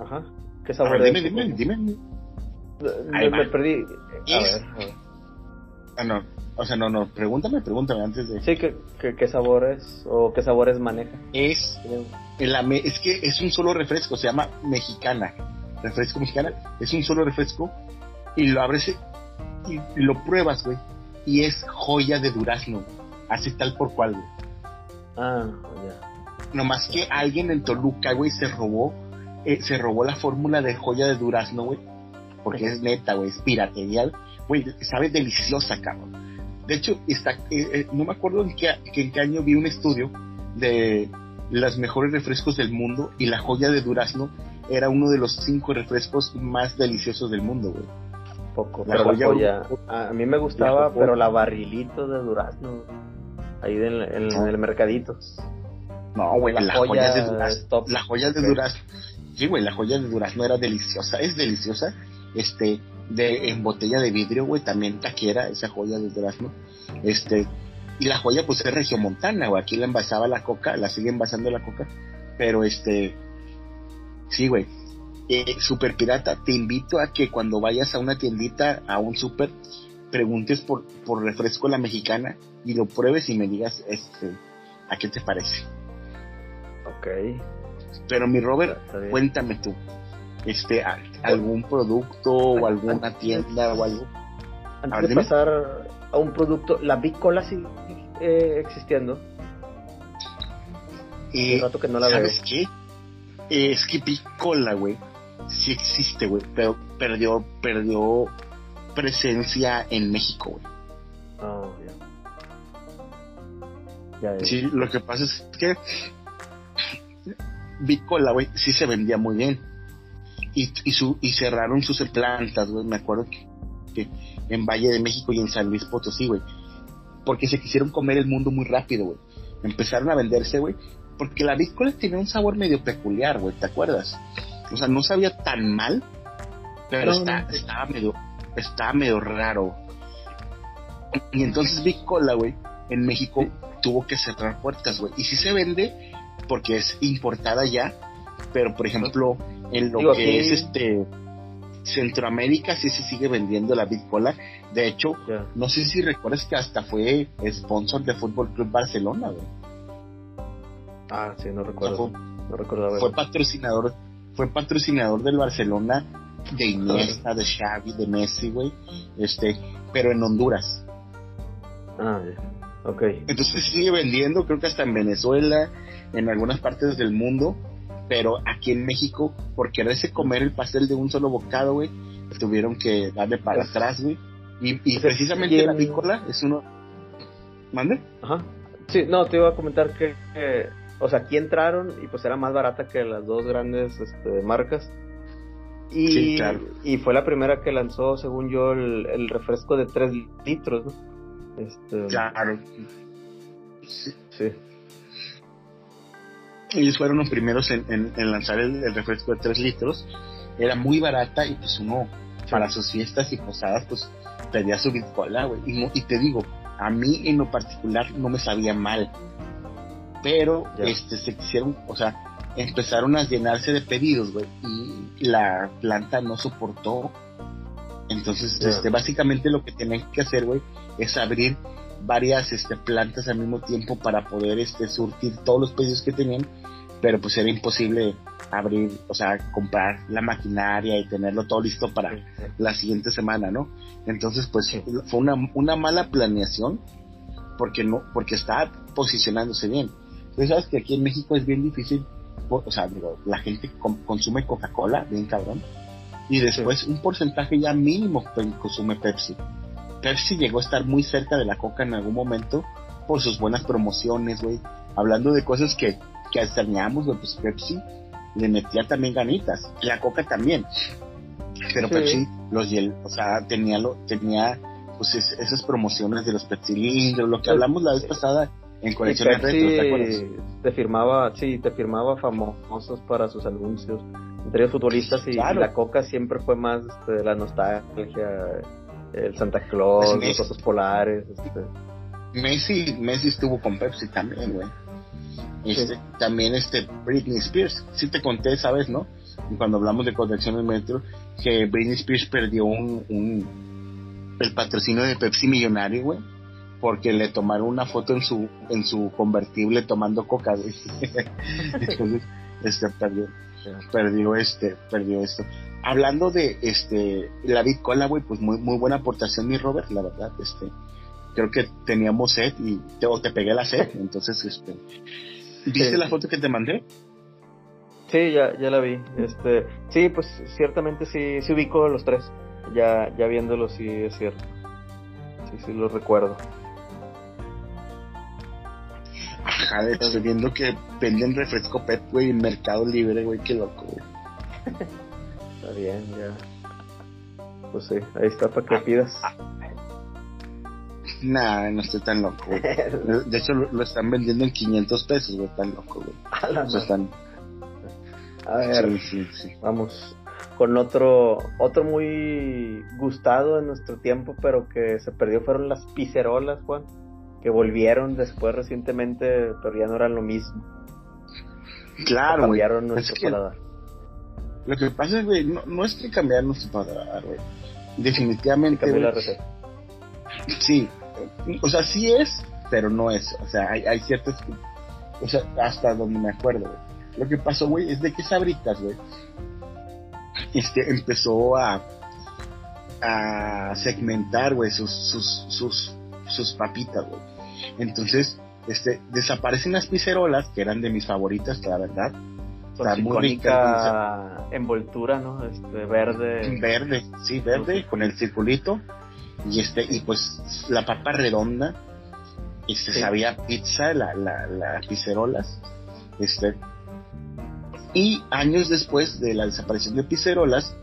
Ajá. ¿Qué sabor es? Dime, dime, dime. Me, me, perdí. A ver, a ver. Ah, no. O sea, no, no, pregúntame, pregúntame antes de... Sí, ¿qué, qué, sabores o qué sabores maneja? Es, es que es un solo refresco, se llama mexicana, refresco mexicana, es un solo refresco y lo abres y, lo pruebas, güey, y es joya de durazno, así tal por cual, güey. Ah, ya. Nomás que alguien en Toluca, güey, se robó, eh, se robó la fórmula de joya de durazno, güey, porque es neta, güey, es piratería, güey, sabe deliciosa, cabrón. De hecho, está, eh, eh, no me acuerdo en qué, en qué año vi un estudio de los mejores refrescos del mundo y la joya de durazno era uno de los cinco refrescos más deliciosos del mundo, güey. Poco, la joya, a mí me gustaba, pero la barrilito de durazno, ahí en, el mercadito. No, güey, la, joya de durazno. La joya de durazno. Sí, güey, la joya de durazno era deliciosa, es deliciosa. Este, de, en botella de vidrio, güey, también taquera, esa joya de durazno. Este, y la joya pues es regiomontana, güey, aquí la envasaba la coca, la sigue envasando la coca, pero este, sí, güey, eh, super pirata, te invito a que cuando vayas a una tiendita, a un super, preguntes por, por refresco la mexicana y lo pruebes y me digas, este, ¿a qué te parece? Ok. Pero mi Robert, cuéntame tú, este algún producto o alguna tienda o algo. Antes de pasar a un producto, ¿la Bicola sigue eh, existiendo? Eh, rato que no la ¿Sabes qué? Es que Bicola, güey, sí existe, güey, pero perdió, perdió presencia en México, güey. Oh, ya. Sí, lo que pasa es que Bicola, güey, sí se vendía muy bien y, y, su, y cerraron sus plantas, güey. Me acuerdo que, en Valle de México y en San Luis Potosí, güey. Porque se quisieron comer el mundo muy rápido, güey. Empezaron a venderse, güey. Porque la víscola tenía un sabor medio peculiar, güey, ¿te acuerdas? O sea, no sabía tan mal, pero está, estaba medio, estaba medio raro. Y entonces víscola, güey, en México tuvo que cerrar puertas, güey. Y si se vende porque es importada ya, pero por ejemplo, en lo que es este Centroamérica sí se sigue vendiendo la Bitcola. De hecho, no sé si recuerdas que hasta fue sponsor de Fútbol Club Barcelona, güey. Ah, sí, no recuerdo. fue, Fue patrocinador, fue patrocinador del Barcelona, de Iniesta, de Xavi, de Messi, güey. Este, pero en Honduras. Ah. Ok. Entonces sigue vendiendo, creo que hasta en Venezuela, en algunas partes del mundo pero aquí en México, por quererse comer el pastel de un solo bocado, güey, tuvieron que darle para atrás, güey. Y, precisamente la pícola es uno. ¿Mande? Ajá. Sí, no, te iba a comentar que, o sea, aquí entraron y pues era más barata que las dos grandes este, marcas. Y, sí, claro. y fue la primera que lanzó, según yo, el, refresco de 3 litros, ¿no? Este, claro. Sí. sí ellos fueron los primeros en, lanzar el, refresco de 3 litros. Era muy barata y pues uno para sus fiestas y posadas pues pedía su bitcola, güey. Y, y, te digo, a mí en lo particular no me sabía mal. Pero este se quisieron, o sea, empezaron a llenarse de pedidos, güey. Y la planta no soportó. Entonces, este, básicamente lo que tenían que hacer, güey, es abrir varias este, plantas al mismo tiempo para poder este, surtir todos los pedidos que tenían, pero pues era imposible abrir, o sea, comprar la maquinaria y tenerlo todo listo para la siguiente semana, ¿no? Entonces, pues fue una, una mala planeación porque no, porque estaba posicionándose bien. Sabes que aquí en México es bien difícil, o sea, digo, la gente consume Coca-Cola, bien cabrón, y después un porcentaje ya mínimo consume Pepsi. Pepsi llegó a estar muy cerca de la Coca en algún momento por sus buenas promociones, güey. Hablando de cosas que, que extrañamos, güey, pues Pepsi le metía también ganitas. La Coca también. Pero Pepsi, los o sea, tenía, lo, tenía pues esas promociones de los Pepsi Lindros, lo que hablamos la vez pasada en colección de retro, ¿te firmaba, sí, te firmaba famosos para sus anuncios, entre los futbolistas y, la Coca siempre fue más este, la nostalgia el Santa Claus, pues los osos polares. Este. Messi, Messi estuvo con Pepsi también, güey. Este, También este Britney Spears. Sí te conté, ¿sabes, no? Cuando hablamos de de metro, que Britney Spears perdió un, un el patrocinio de Pepsi millonario, güey porque le tomaron una foto en su en su convertible tomando coca <laughs> entonces este perdió perdió este perdió esto. Hablando de este la Bitcola güey pues muy muy buena aportación mi Robert la verdad este creo que teníamos sed y te, o te pegué la sed entonces este viste la foto que te mandé sí ya ya la vi este sí pues ciertamente sí sí ubico los tres ya ya viéndolo sí es cierto. Sí sí lo recuerdo Ajá, estoy viendo que venden refresco pet, güey, en Mercado Libre, güey, qué loco, Está bien, ya. Pues sí, ahí está para que pidas. Ah. Nah, no estoy tan loco. De hecho, lo, están vendiendo en 500 pesos, güey, tan loco, güey. <laughs> A, están... a ver, sí, sí, vamos con otro otro muy gustado en nuestro tiempo, pero que se perdió fueron las picerolas, Juan que volvieron después recientemente, pero ya no eran lo mismo. Claro, cambiaron nuestro paladar. Lo que pasa es, güey, no, es que cambiaron nuestro paladar, güey. Definitivamente. Cambió la receta. Sí, o sea, sí es, pero no es. O sea, hay, hay ciertas. O sea, hasta donde me acuerdo, güey. Lo que pasó, güey, es de que Sabritas, güey, este, empezó a, a segmentar, güey, sus, sus, sus, sus papitas, güey. Entonces, este, desaparecen las pizzerolas, que eran de mis favoritas, la verdad. Con muy envoltura, ¿no? Este, verde. Verde, sí, verde, con el circulito. Y este, y pues la papa redonda. Este, sabía pizza, la, la, las pizzerolas. Este. Y años después de la desaparición de pizzerolas,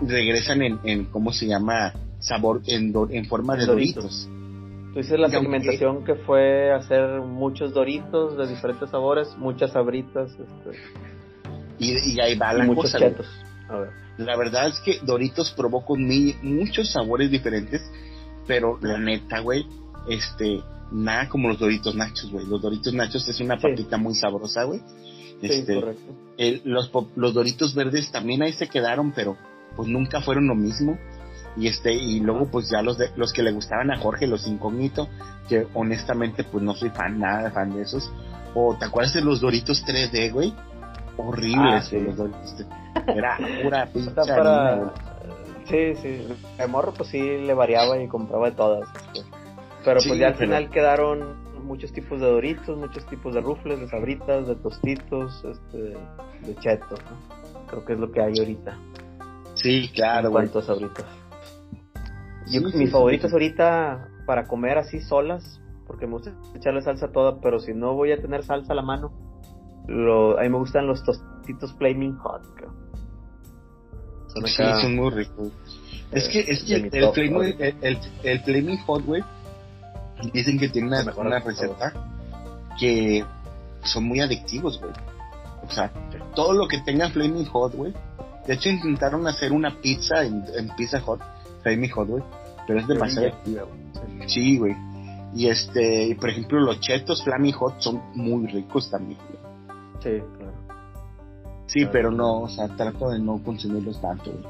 regresan en, en ¿cómo se llama? Sabor, en, en forma de doritos. Tú dices la segmentación que fue hacer muchos doritos de diferentes sabores, muchas sabritas. Este, y, ahí va la muchos chetos. La verdad es que Doritos provocó muchos sabores diferentes, pero la neta, güey, este, nada como los Doritos Nachos, güey. Los Doritos Nachos es una papita muy sabrosa, güey. Este, sí, correcto. los, los Doritos verdes también ahí se quedaron, pero pues nunca fueron lo mismo y este y luego pues ya los de, los que le gustaban a Jorge los incógnito que honestamente pues no soy fan nada fan de esos o te acuerdas de los Doritos 3D güey horribles ah, los Doritos era pura <laughs> pinche para... sí sí el morro pues sí le variaba y compraba de todas este. pero pues ya al final quedaron muchos tipos de Doritos muchos tipos de rufles de sabritas de tostitos este de chetos ¿no? creo que es lo que hay ahorita Sí, claro, güey. ¿Cuántos sabritas? Mis favoritos ahorita para comer así solas, porque me gusta echarle salsa toda, pero si no voy a tener salsa a la mano, lo, a mí me gustan los tostitos Flaming Hot. Son sí, son muy ricos. es que, es que el, flaming, el, el, Flaming Hot, güey, dicen que tiene una, una receta que son muy adictivos, güey. O sea, todo lo que tenga Flaming Hot, güey. De hecho, intentaron hacer una pizza en, en Pizza Hot Flaming Hot, güey. Pero es demasiado güey. Sí, güey. Y este, por ejemplo, los chetos Flaming Hot son muy ricos también, Sí, claro. Sí, pero no, o sea, trato de no consumirlos tanto, güey.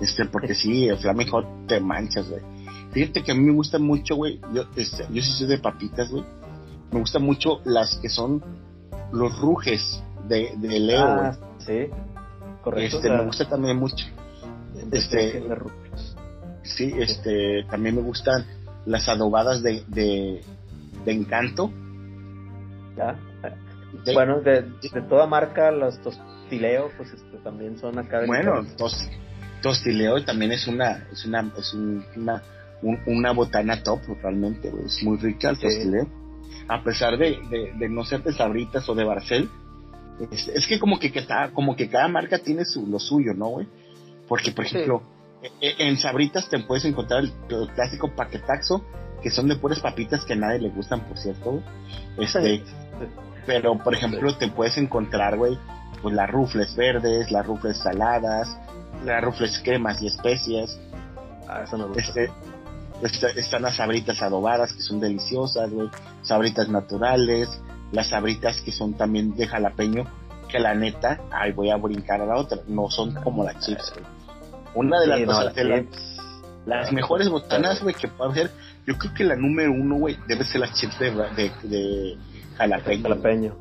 Este, porque <laughs> sí, el Flaming Hot te manchas, güey. Fíjate que a mí me gusta mucho, güey. Yo, este, yo sí soy de papitas, güey. Me gustan mucho las que son los ruges de, de Leo, ah, sí, correcto. Este, me gusta también mucho. Este, Sí, este, también me gustan las adobadas de, de, encanto. Ya. bueno, de, de, toda marca, los tostileo, pues este, también son acá. bueno, tostileo también es una, es una, es una, una botana top, realmente, es muy rica el tostileo. A pesar de, de, no ser de sabritas o de Barcel, es, que como que, que, como que cada marca tiene su, lo suyo, ¿no, güey? Porque, por ejemplo, en Sabritas te puedes encontrar el, clásico paquetaxo, que son de puras papitas que a nadie le gustan, por cierto. Este, pero por ejemplo, te puedes encontrar, güey, pues las rufles verdes, las rufles saladas, las rufles cremas y especias. Ah, eso me gusta. Este, están las sabritas adobadas que son deliciosas, güey, sabritas naturales, las sabritas que son también de jalapeño, que la neta, ay, voy a brincar a la otra, no son como las chips, Una de las cosas, las, mejores botanas, güey, que puede haber, yo creo que la número uno, güey, debe ser las chips de, de, jalapeño. Jalapeño.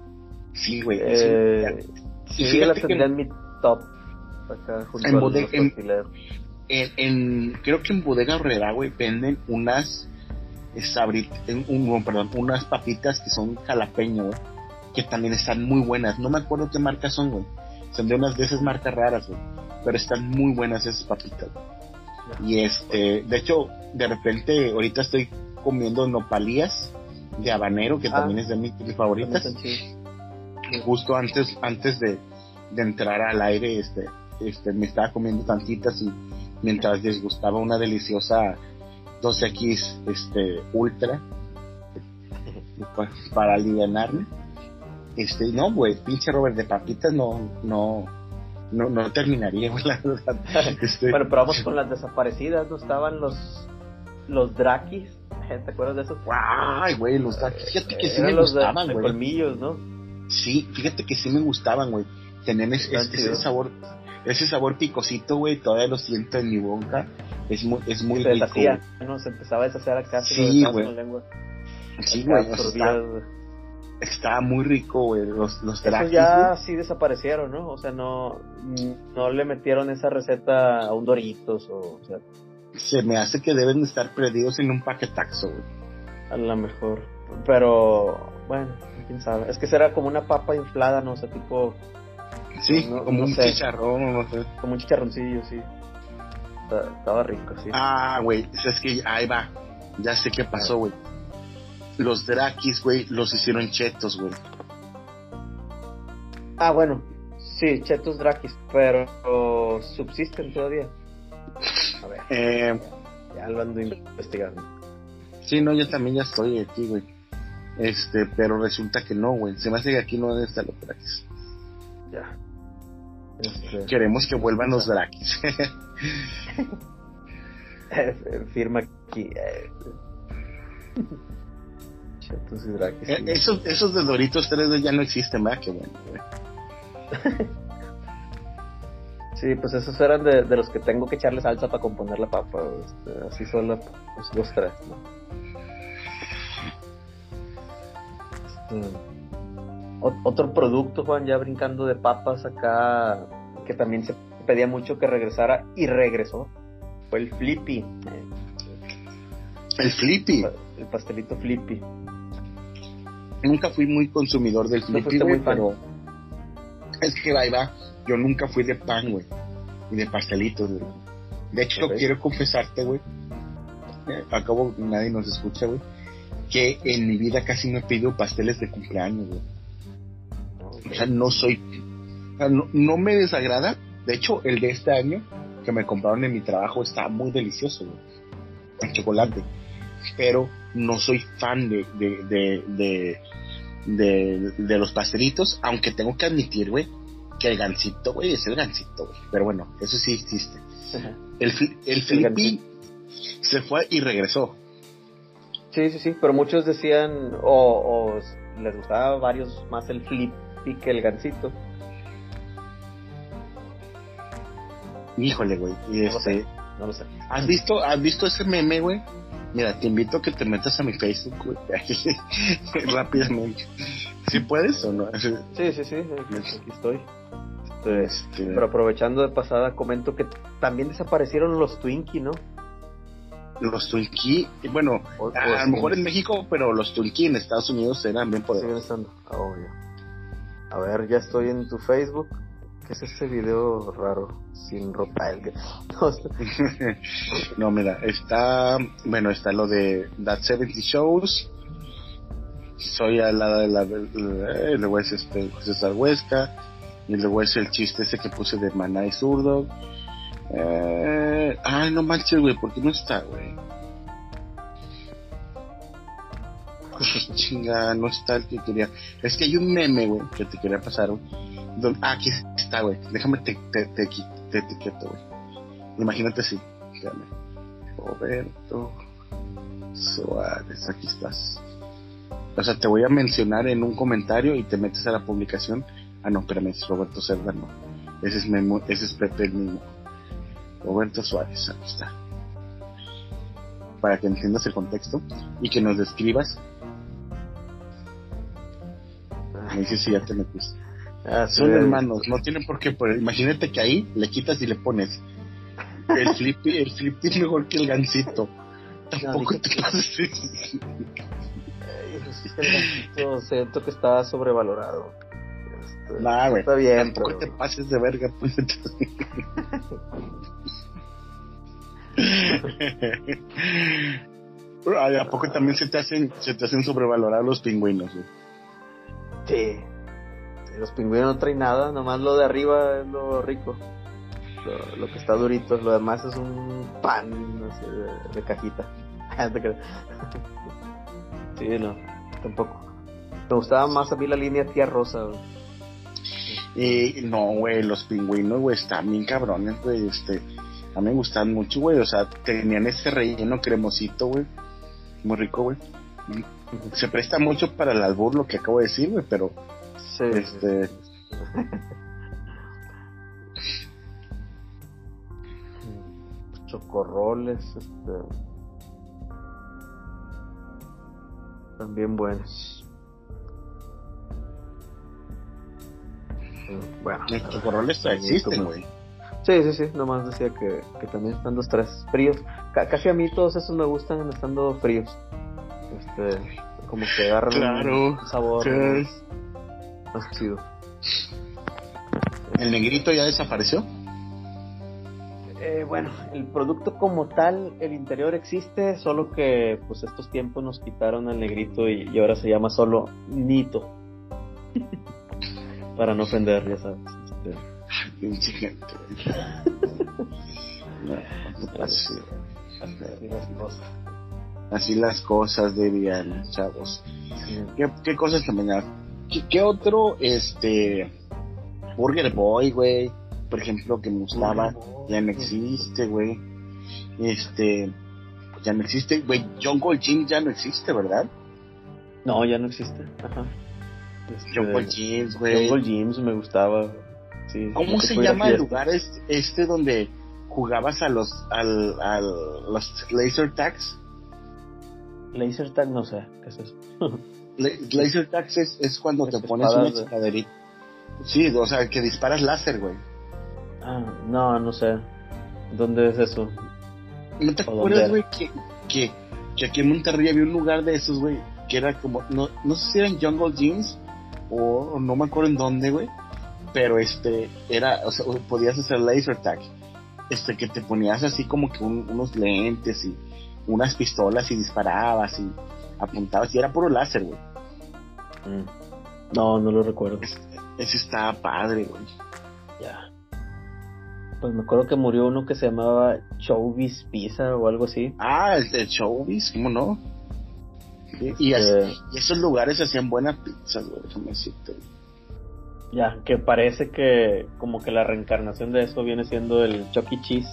Sí, güey. Eh, sí, fíjate que en mi top. Acá, junto en, bodega, en, en, creo que en Bodega Herrera, güey, venden unas sabrit, un, perdón, unas papitas que son jalapeño, güey, que también están muy buenas. No me acuerdo qué marcas son, güey. Son de unas de esas marcas raras, güey. Pero están muy buenas esas papitas. Y este, de hecho, de repente, ahorita estoy comiendo nopalías de habanero, que ah. también es de mis, favoritas. Justo antes, antes de, de entrar al aire, este, este, me estaba comiendo tantitas y mientras disgustaba una deliciosa 12X este, Ultra para aliviarme. Este, no, güey, pinche Robert de papitas no, no, no, no terminaría, la verdad. <laughs> Este, bueno, pero vamos con las desaparecidas, ¿no? Estaban los, los Drakis, <laughs> ¿te acuerdas de esos? Ay, güey, los Drakis, fíjate que sí me gustaban, güey. colmillos, ¿no? Sí, fíjate que sí me gustaban, güey. Tenían ese sabor ese sabor picosito, güey, todavía lo siento en mi boca. Es muy, es muy se rico. Deshacía, ¿no? Se empezaba a deshacer acá. Sí, güey. Sí, güey. Estaba muy rico, güey. Los, los Esos ya sí desaparecieron, ¿no? O sea, no, no le metieron esa receta a un Doritos o, o sea. Se me hace que deben de estar perdidos en un paquetaxo, güey. A lo mejor. Pero, bueno, quién sabe. Es que será como una papa inflada, ¿no? O sea, tipo Sí, como un chicharrón, no sé. Como un chicharroncillo, sí. Estaba rico, sí. Ah, güey, es que ahí va. Ya sé qué pasó, güey. Los Drakis, güey, los hicieron chetos, güey. Ah, bueno. Sí, chetos Drakis, pero subsisten todavía. A ver. Eh, ya lo ando investigando. Sí, no, yo también ya estoy aquí, güey. Este, pero resulta que no, güey. Se me hace que aquí no debe estar los Drakis. Ya. Este, Queremos que vuelvan los <laughs> Drakis. Firma aquí. Eh. Chetos y Drakis. Eh, esos, esos de Doritos 3D ya no existen, ¿verdad? Qué bueno, <laughs> Sí, pues esos eran de, de, los que tengo que echarle salsa para componer la papa. Este, así son los, tres. ¿no? Este, otro producto, Juan, ya brincando de papas acá, que también se pedía mucho que regresara y regresó, fue el Flippy. El Flippy. El pastelito Flippy. Nunca fui muy consumidor del Flippy, güey, pero es que ahí va, yo nunca fui de pan, güey, y de pastelitos, güey. De hecho, quiero confesarte, güey, acabo, nadie nos escucha, güey, que en mi vida casi no he pedido pasteles de cumpleaños, güey. O sea, no soy. no, me desagrada. De hecho, el de este año que me compraron en mi trabajo está muy delicioso, El chocolate. Pero no soy fan de, de, de, de, los pastelitos, aunque tengo que admitir, güey, que el gansito, güey, es el gansito, güey. Pero bueno, eso sí existe. El, el Felipe se fue y regresó. Sí, sí, sí, pero muchos decían, o, o les gustaba varios más el flip pique el gancito. Híjole, güey. Y no este. no lo sé. ¿Has visto, ¿Has visto ese meme, güey? Mira, te invito a que te metas a mi Facebook, güey. <laughs> Rápidamente. ¿Sí puedes o no? Sí, sí, sí. Aquí estoy. Este, este, Pero aprovechando de pasada, comento que también desaparecieron los Twinkie, ¿no? Los Twinkie, bueno, a, lo mejor en México, pero los Twinkie en Estados Unidos eran bien poderosos. Siguen estando, ah, obvio. A ver, ya estoy en tu Facebook. ¿Qué es ese video raro? Sin ropa. <laughs> no, mira, está. Bueno, está lo de That 70 Shows. Soy al lado de la. Eh, luego es este César Huesca. Y luego es el chiste ese que puse de Maná y Zurdo. Eh, ay, no manches, güey, ¿por qué no está, güey? chinga, no está el que quería. Es que hay un meme, güey, que te quería pasar, güey. Ah, aquí está, güey. Déjame te, te, te, te etiqueto, güey. Imagínate así. Roberto Suárez, aquí estás. o sea, te voy a mencionar en un comentario y te metes a la publicación. Ah, no, espérame, es Roberto Cerda, no. Ese es, Memo, ese es Pepe el mismo. Roberto Suárez, ahí está. Para que entiendas el contexto y que nos describas. Me dices si ya te metiste. Ah, Son hermanos, no tienen por qué. Pero imagínate que ahí le quitas y le pones. El <laughs> flippy, el flippy es mejor que el gancito. Tampoco te pases. <laughs> Yo siento que está sobrevalorado. Este, nah, güey. Está bien. Tampoco te pases de verga, pues. <laughs> Ay, ¿A poco también se te hacen, se te hacen sobrevalorar los pingüinos, güey? Sí. Los pingüinos no traen nada, nomás lo de arriba es lo rico. Lo, que está durito, lo demás es un pan de, cajita. <laughs> <laughs> sí, no, tampoco. Me gustaba más a mí la línea tía rosa, eh, no, güey, los pingüinos, güey, están bien cabrones, güey, este, a mí me gustan mucho, güey, o sea, tenían ese relleno cremosito, güey, muy rico, güey. Se presta mucho para el albur lo que acabo de decir, güey, pero, sí, este... <laughs> Chocorroles, este... También buenos. Bueno, estos corrales existen, güey. Sí, sí, sí, nomás decía que, que también están los tres fríos. casi a mí todos esos me gustan estando fríos. Este, como que agarran un sabor más, chido. ¿El negrito ya desapareció? Eh, bueno, el producto como tal, el interior existe, solo que pues estos tiempos nos quitaron al negrito y, y ahora se llama solo Nito. <laughs> Para no ofender, ya sabes. Este... <laughs> así, las cosas. Así las cosas debían, chavos. ¿Qué, ¿Qué, cosas también? ¿Qué, ¿Qué, otro, este, Burger Boy, güey? Por ejemplo, que me gustaba, ya no existe, güey. Este, ya no existe, güey. John Gold ya no existe, ¿verdad? No, ya no existe. Ajá. Este, Gyms, güey. Jungle Gyms me gustaba. Sí, ¿Cómo se llama el lugar este, donde jugabas a los al, al los laser tags? Laser tag no sé, ¿qué es eso? <laughs> laser tags es, es cuando te pones una chingaderita. Sí, o sea, que disparas láser, güey. Ah, no, no sé. ¿Dónde es eso? ¿No te acuerdas, güey, que, que, que, aquí en Monterrey había un lugar de esos, güey? Que era como, no, no sé si eran Jungle Gyms o no me acuerdo en dónde, güey, pero este, era, o sea, podías hacer laser tag, este, que te ponías así como que unos lentes y unas pistolas y disparabas y apuntabas y era puro láser, güey. Mm. No, no lo recuerdo. ese estaba padre, güey. Ya. Pues me acuerdo que murió uno que se llamaba Chowbiz Pizza o algo así. Ah, el de Chowbiz, ¿cómo no? Y, esos lugares hacían buena pizza, güey, déjame decirte. Ya, que parece que como que la reencarnación de eso viene siendo el Chucky e. Cheese.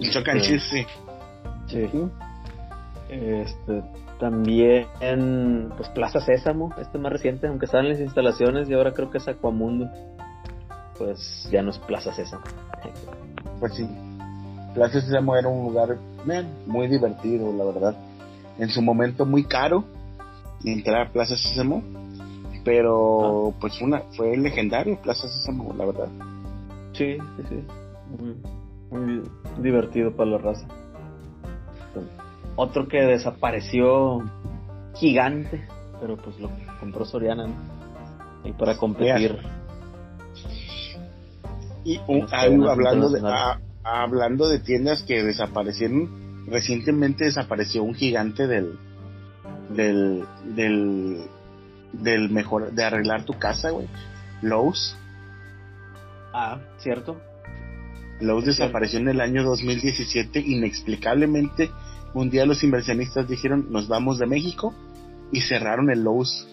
El Chucky e. Cheese, sí. Sí. Este, también, pues Plaza Sésamo, este más reciente, aunque están en las instalaciones y ahora creo que es Aquamundo. Pues ya no es Plaza Sésamo. Pues sí. Plaza Sésamo era un lugar muy divertido, la verdad en su momento muy caro entrar a Plaza Sésamo, pero ah. pues una fue legendario Plaza Sésamo, la verdad. Sí, sí, sí. Muy, divertido para la raza. Otro que desapareció gigante, pero pues lo compró Soriana y para competir. Y hablando de ah, hablando de tiendas que desaparecieron, recientemente desapareció un gigante del del del del mejor de arreglar tu casa, güey. Lowe's. Ah, cierto. Lowe's desapareció en el año 2017 inexplicablemente. Un día los inversionistas dijeron, "Nos vamos de México" y cerraron el Lowe's.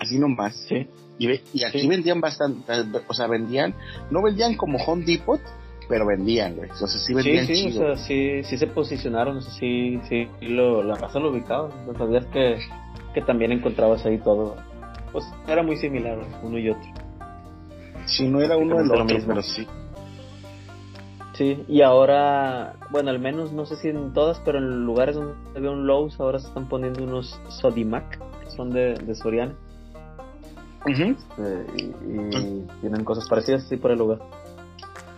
Así nomás. Sí. Y, y aquí vendían bastante, o sea, vendían, no vendían como Home Depot, pero vendían, güey. Sea, sí vendían sí, sí, O sea, sí, sí se posicionaron, o sea, sí, sí, lo, la raza lo ubicaba. No sabías que, que también encontrabas ahí todo. Pues era muy similar uno y otro. Si no era uno de los mismo. pero sí. Sí, y ahora, bueno, al menos no sé si en todas, pero en lugares donde había un Lowe's ahora se están poniendo unos Sodimac, que son de, de Soriana. Este, y, tienen cosas parecidas, sí, por el lugar.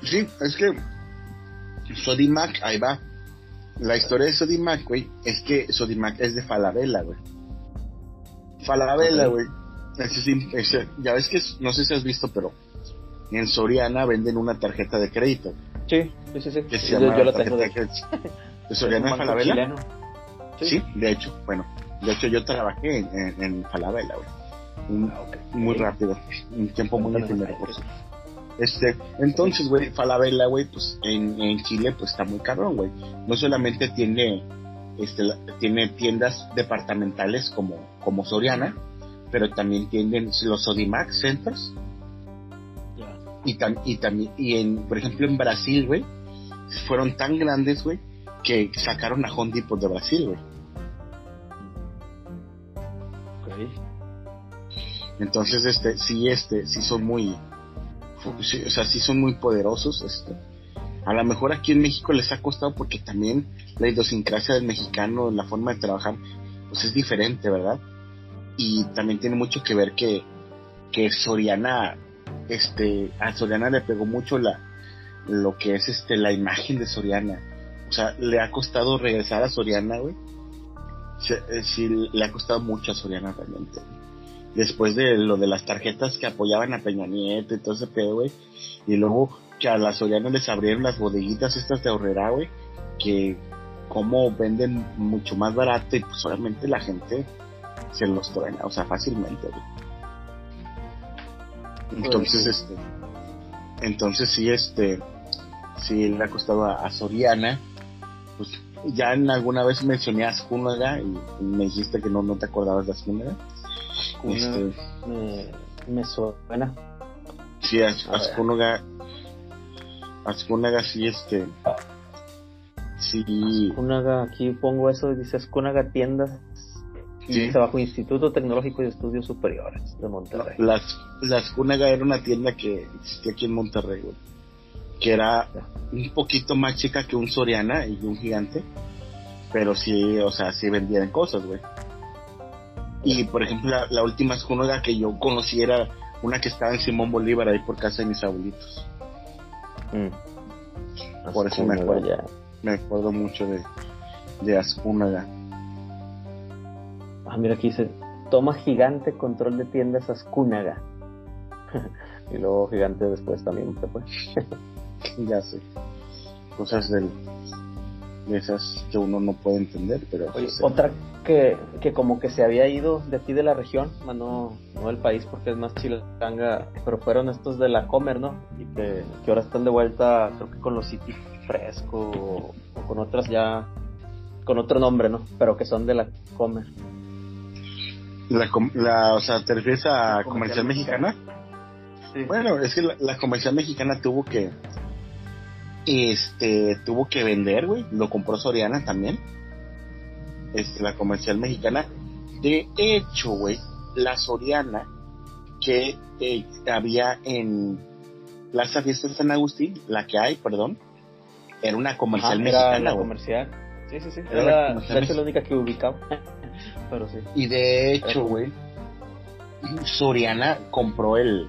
Sí, es que Sodimac, ahí va. La historia de Sodimac, güey, es que Sodimac es de Falabella, güey. Falabella, güey. ya ves que, no sé si has visto, pero en Soriana venden una tarjeta de crédito. Sí, sí, sí. Que se llama yo, la tengo de... de Soriana Falabella. ¿Sí? de hecho, bueno, de hecho yo trabajé en, en, Falabella, güey. Ah, muy rápido, un tiempo muy efímero. Este, entonces, güey, Falabella, güey, pues en, en Chile, pues está muy cabrón, güey. No solamente tiene, este, tiene tiendas departamentales como, como Soriana, pero también tienen los Sodimac Centers. Y, y también, y en, por ejemplo, en Brasil, güey, fueron tan grandes, güey, que sacaron a Home Depot de Brasil, güey. Entonces, este, sí, este, sí son muy, o sea, sí son muy poderosos. Este. A lo mejor aquí en México les ha costado porque también la idiosincrasia del mexicano, la forma de trabajar, pues es diferente, ¿verdad? Y también tiene mucho que ver que, que Soriana, este, a Soriana le pegó mucho la, lo que es este, la imagen de Soriana. O sea, le ha costado regresar a Soriana, güey. Eh, sí, le ha costado mucho a Soriana realmente después de lo de las tarjetas que apoyaban a Peña Nieto y todo ese pedo, güey. Y luego que a las Sorianas les abrieron las bodeguitas estas de ahorrera, güey, que como venden mucho más barato y pues obviamente la gente se los truena, o sea, fácilmente, güey. Entonces, este, entonces sí, este, sí le ha costado a, Soriana, pues ya en alguna vez mencioné a Ascúnaga y me dijiste que no, no te acordabas de Ascúnaga. Este, me, me suena. Sí, Ascúnaga. Ascúnaga sí, este. Sí. Ascúnaga, aquí pongo eso, dice Ascúnaga Tiendas. Sí. Dice bajo Instituto Tecnológico y Estudios Superiores de Monterrey. Las, la Ascúnaga era una tienda que existía aquí en Monterrey, Que era un poquito más chica que un Soriana y un gigante. Pero sí, o sea, sí vendían cosas, güey. Y por ejemplo, la, última escuela que yo conocí era una que estaba en Simón Bolívar, ahí por casa de mis abuelitos. Mm. Por eso me acuerdo, me acuerdo mucho de, de Ascúnaga. Ah, mira aquí dice, toma gigante control de tiendas Ascúnaga. <laughs> y luego gigante después también pues. <laughs> ya sé. Cosas del, esas que uno no puede entender, pero... Pues, otra que, que como que se había ido de aquí de la región, no, no del país porque es más chilanga, pero fueron estos de la Comer, ¿no? Y que, ahora están de vuelta, creo que con los City Fresco o, con otras ya, con otro nombre, ¿no? Pero que son de la Comer. La, la, o sea, ¿te refieres a Comercial Mexicana? Sí. Bueno, es que la Comercial Mexicana tuvo que este tuvo que vender, güey, lo compró Soriana también. Este, la comercial mexicana. De hecho, güey, la Soriana que eh, había en Plaza Fiesta de San Agustín, la que hay, perdón, era una comercial mexicana, comercial. Sí, sí, sí. Era, la, única que ubicaba. Pero sí. Y de hecho, güey, Soriana compró el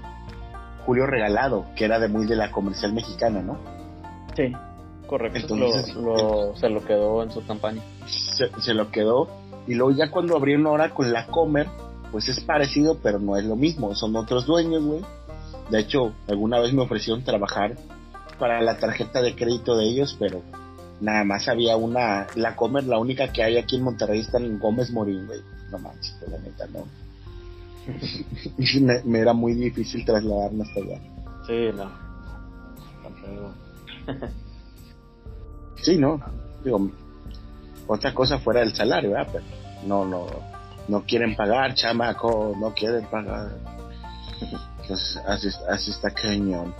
Julio Regalado, que era de muy de la comercial mexicana, ¿no? Sí, correcto. lo, se lo quedó en su campaña. Se, lo quedó. Y luego ya cuando abrieron ahora con la Comer, pues es parecido, pero no es lo mismo. Son otros dueños, güey. De hecho, alguna vez me ofrecieron trabajar para la tarjeta de crédito de ellos, pero nada más había una, la Comer, la única que hay aquí en Monterrey está en Gómez Morín, güey. No manches, la neta, no. <laughs> me, me, era muy difícil trasladarme hasta allá. Sí, no. <laughs> sí, no. Digo, otra cosa fuera del salario, ¿verdad? Pero no, no, no quieren pagar, chamaco, no quieren pagar. Entonces, así, así está cañón.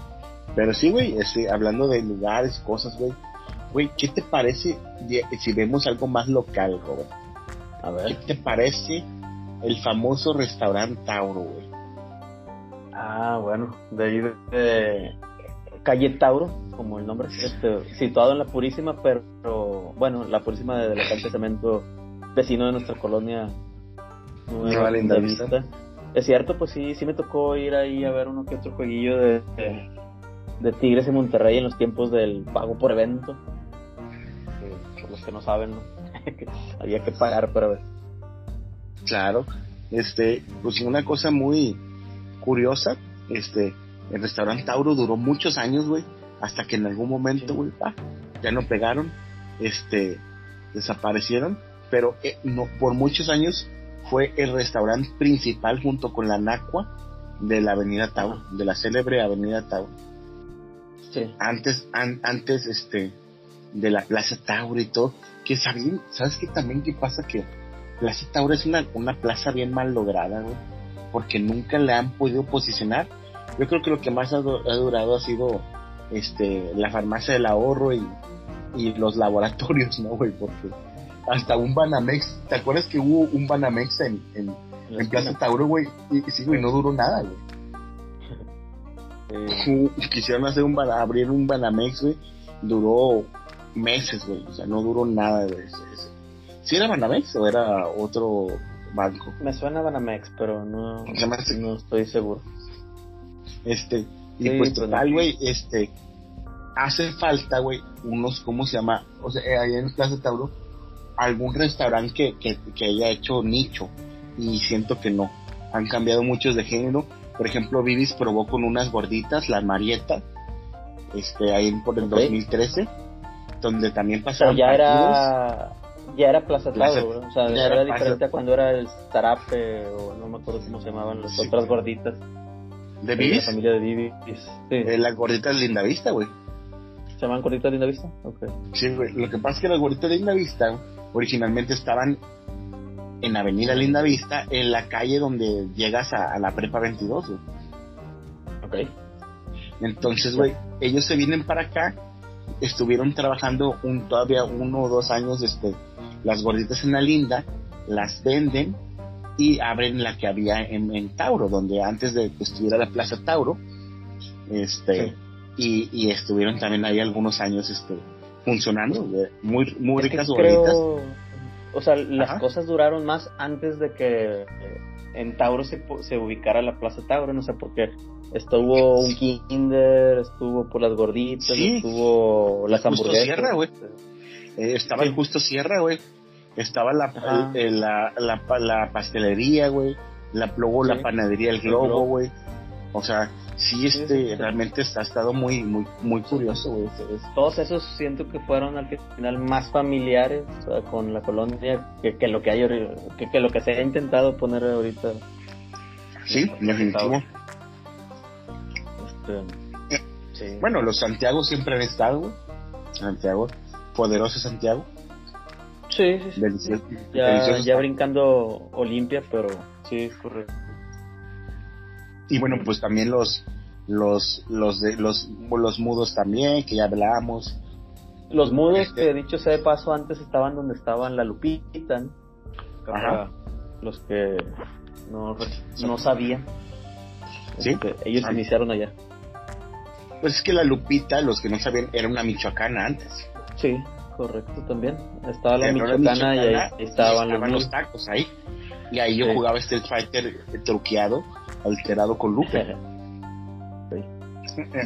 Pero sí, güey, hablando de lugares, cosas, güey. Güey, ¿qué te parece si vemos algo más local, joven? A ver. ¿Qué te parece el famoso restaurante Tauro, güey. Ah, bueno, de ahí de, calle Tauro, como el nombre, este, situado en la Purísima, pero bueno, la Purísima de la calle Cemento, vecino de nuestra colonia Nueva Linda Vista. Es cierto, pues sí, sí me tocó ir ahí a ver uno que otro jueguillo de, de, Tigres y Monterrey en los tiempos del pago por evento. Que no saben, ¿no? <laughs> había que pagar para ver. Claro, este, pues una cosa muy curiosa, este, el restaurante Tauro duró muchos años, güey, hasta que en algún momento, güey, ya no pegaron, este, desaparecieron, pero eh, no, por muchos años fue el restaurante principal junto con la Nacua de la Avenida Tauro, de la célebre Avenida Tauro. Sí. Antes, antes, este, de la Plaza Tauro y todo, que sabían, ¿sabes qué también qué pasa? Que Plaza Tauro es una, una plaza bien mal lograda, güey, porque nunca le han podido posicionar. Yo creo que lo que más ha, durado ha sido este la farmacia del ahorro y, y los laboratorios, ¿no, güey? Porque hasta un Banamex. ¿Te acuerdas que hubo un Banamex en, en, en Plaza Tauro, güey? Y, sí, güey, no duró nada, güey. <laughs> Eh, quisieron hacer un abrir un Banamex, güey. Duró meses, güey. O sea, no duró nada, güey. ¿Sí era Banamex o era otro banco? Me suena Banamex, pero no, no estoy seguro. Este, y pues total, güey, este, hace falta, güey, unos, ¿cómo se llama? O sea, ahí en Plaza Tauro algún restaurante que, que, haya hecho nicho y siento que no. Han cambiado muchos de género. Por ejemplo, Vivis probó con unas gorditas, la Marieta, este, ahí por el 2013, donde también pasaron ya era ya era Plaza Tauro, o sea, ya era, diferente a cuando era el Tarape o no me acuerdo cómo se llamaban las otras gorditas. ¿De Vivis? La familia de Vivis. Sí. Eh, las gorditas Linda Vista, güey. ¿Se llaman gorditas Linda Vista? Okay. Sí, güey. Lo que pasa es que las gorditas Linda Vista, originalmente estaban en Avenida Linda Vista, en la calle donde llegas a, la Prepa 22, güey. Ok. Entonces, güey, ellos se vienen para acá, estuvieron trabajando un, todavía uno o dos años, este, las gorditas en la Linda, las venden y abren la que había en, Tauro, donde antes de que estuviera la Plaza Tauro, este, y, y estuvieron también ahí algunos años, este, funcionando, muy, muy ricas creo, O sea, las cosas duraron más antes de que eh, en Tauro se, se ubicara la Plaza Tauro, no sé por qué. Estuvo un Kinder, estuvo por las gorditas, estuvo las hamburguesas. Sierra, güey. Eh, estaba el Justo Sierra, güey. Estaba la, la, la, pastelería, güey. La, luego la panadería El Globo, güey. O sea, sí, este, realmente está, ha estado muy, muy, muy curioso, güey. Todos esos siento que fueron al final más familiares con la colonia que, lo que hay, que, que, lo que se ha intentado poner ahorita. Sí, definitivo. Bueno, los Santiago siempre han estado, güey. Santiago, poderoso Santiago. Sí, sí, sí. ya, ya brincando Olimpia, pero sí, es correcto y bueno pues también los los los de los los mudos también que ya hablábamos los mudos este que dicho sea de paso antes estaban donde estaban la Lupita Ajá. los que no, no sabían ¿Sí? Este, ellos ah. iniciaron allá pues es que la Lupita los que no sabían era una michoacana antes sí correcto también estaba la michoacana, y ahí estaban, los, tacos ahí y ahí yo jugaba Street Fighter truqueado alterado con Lupe. <laughs>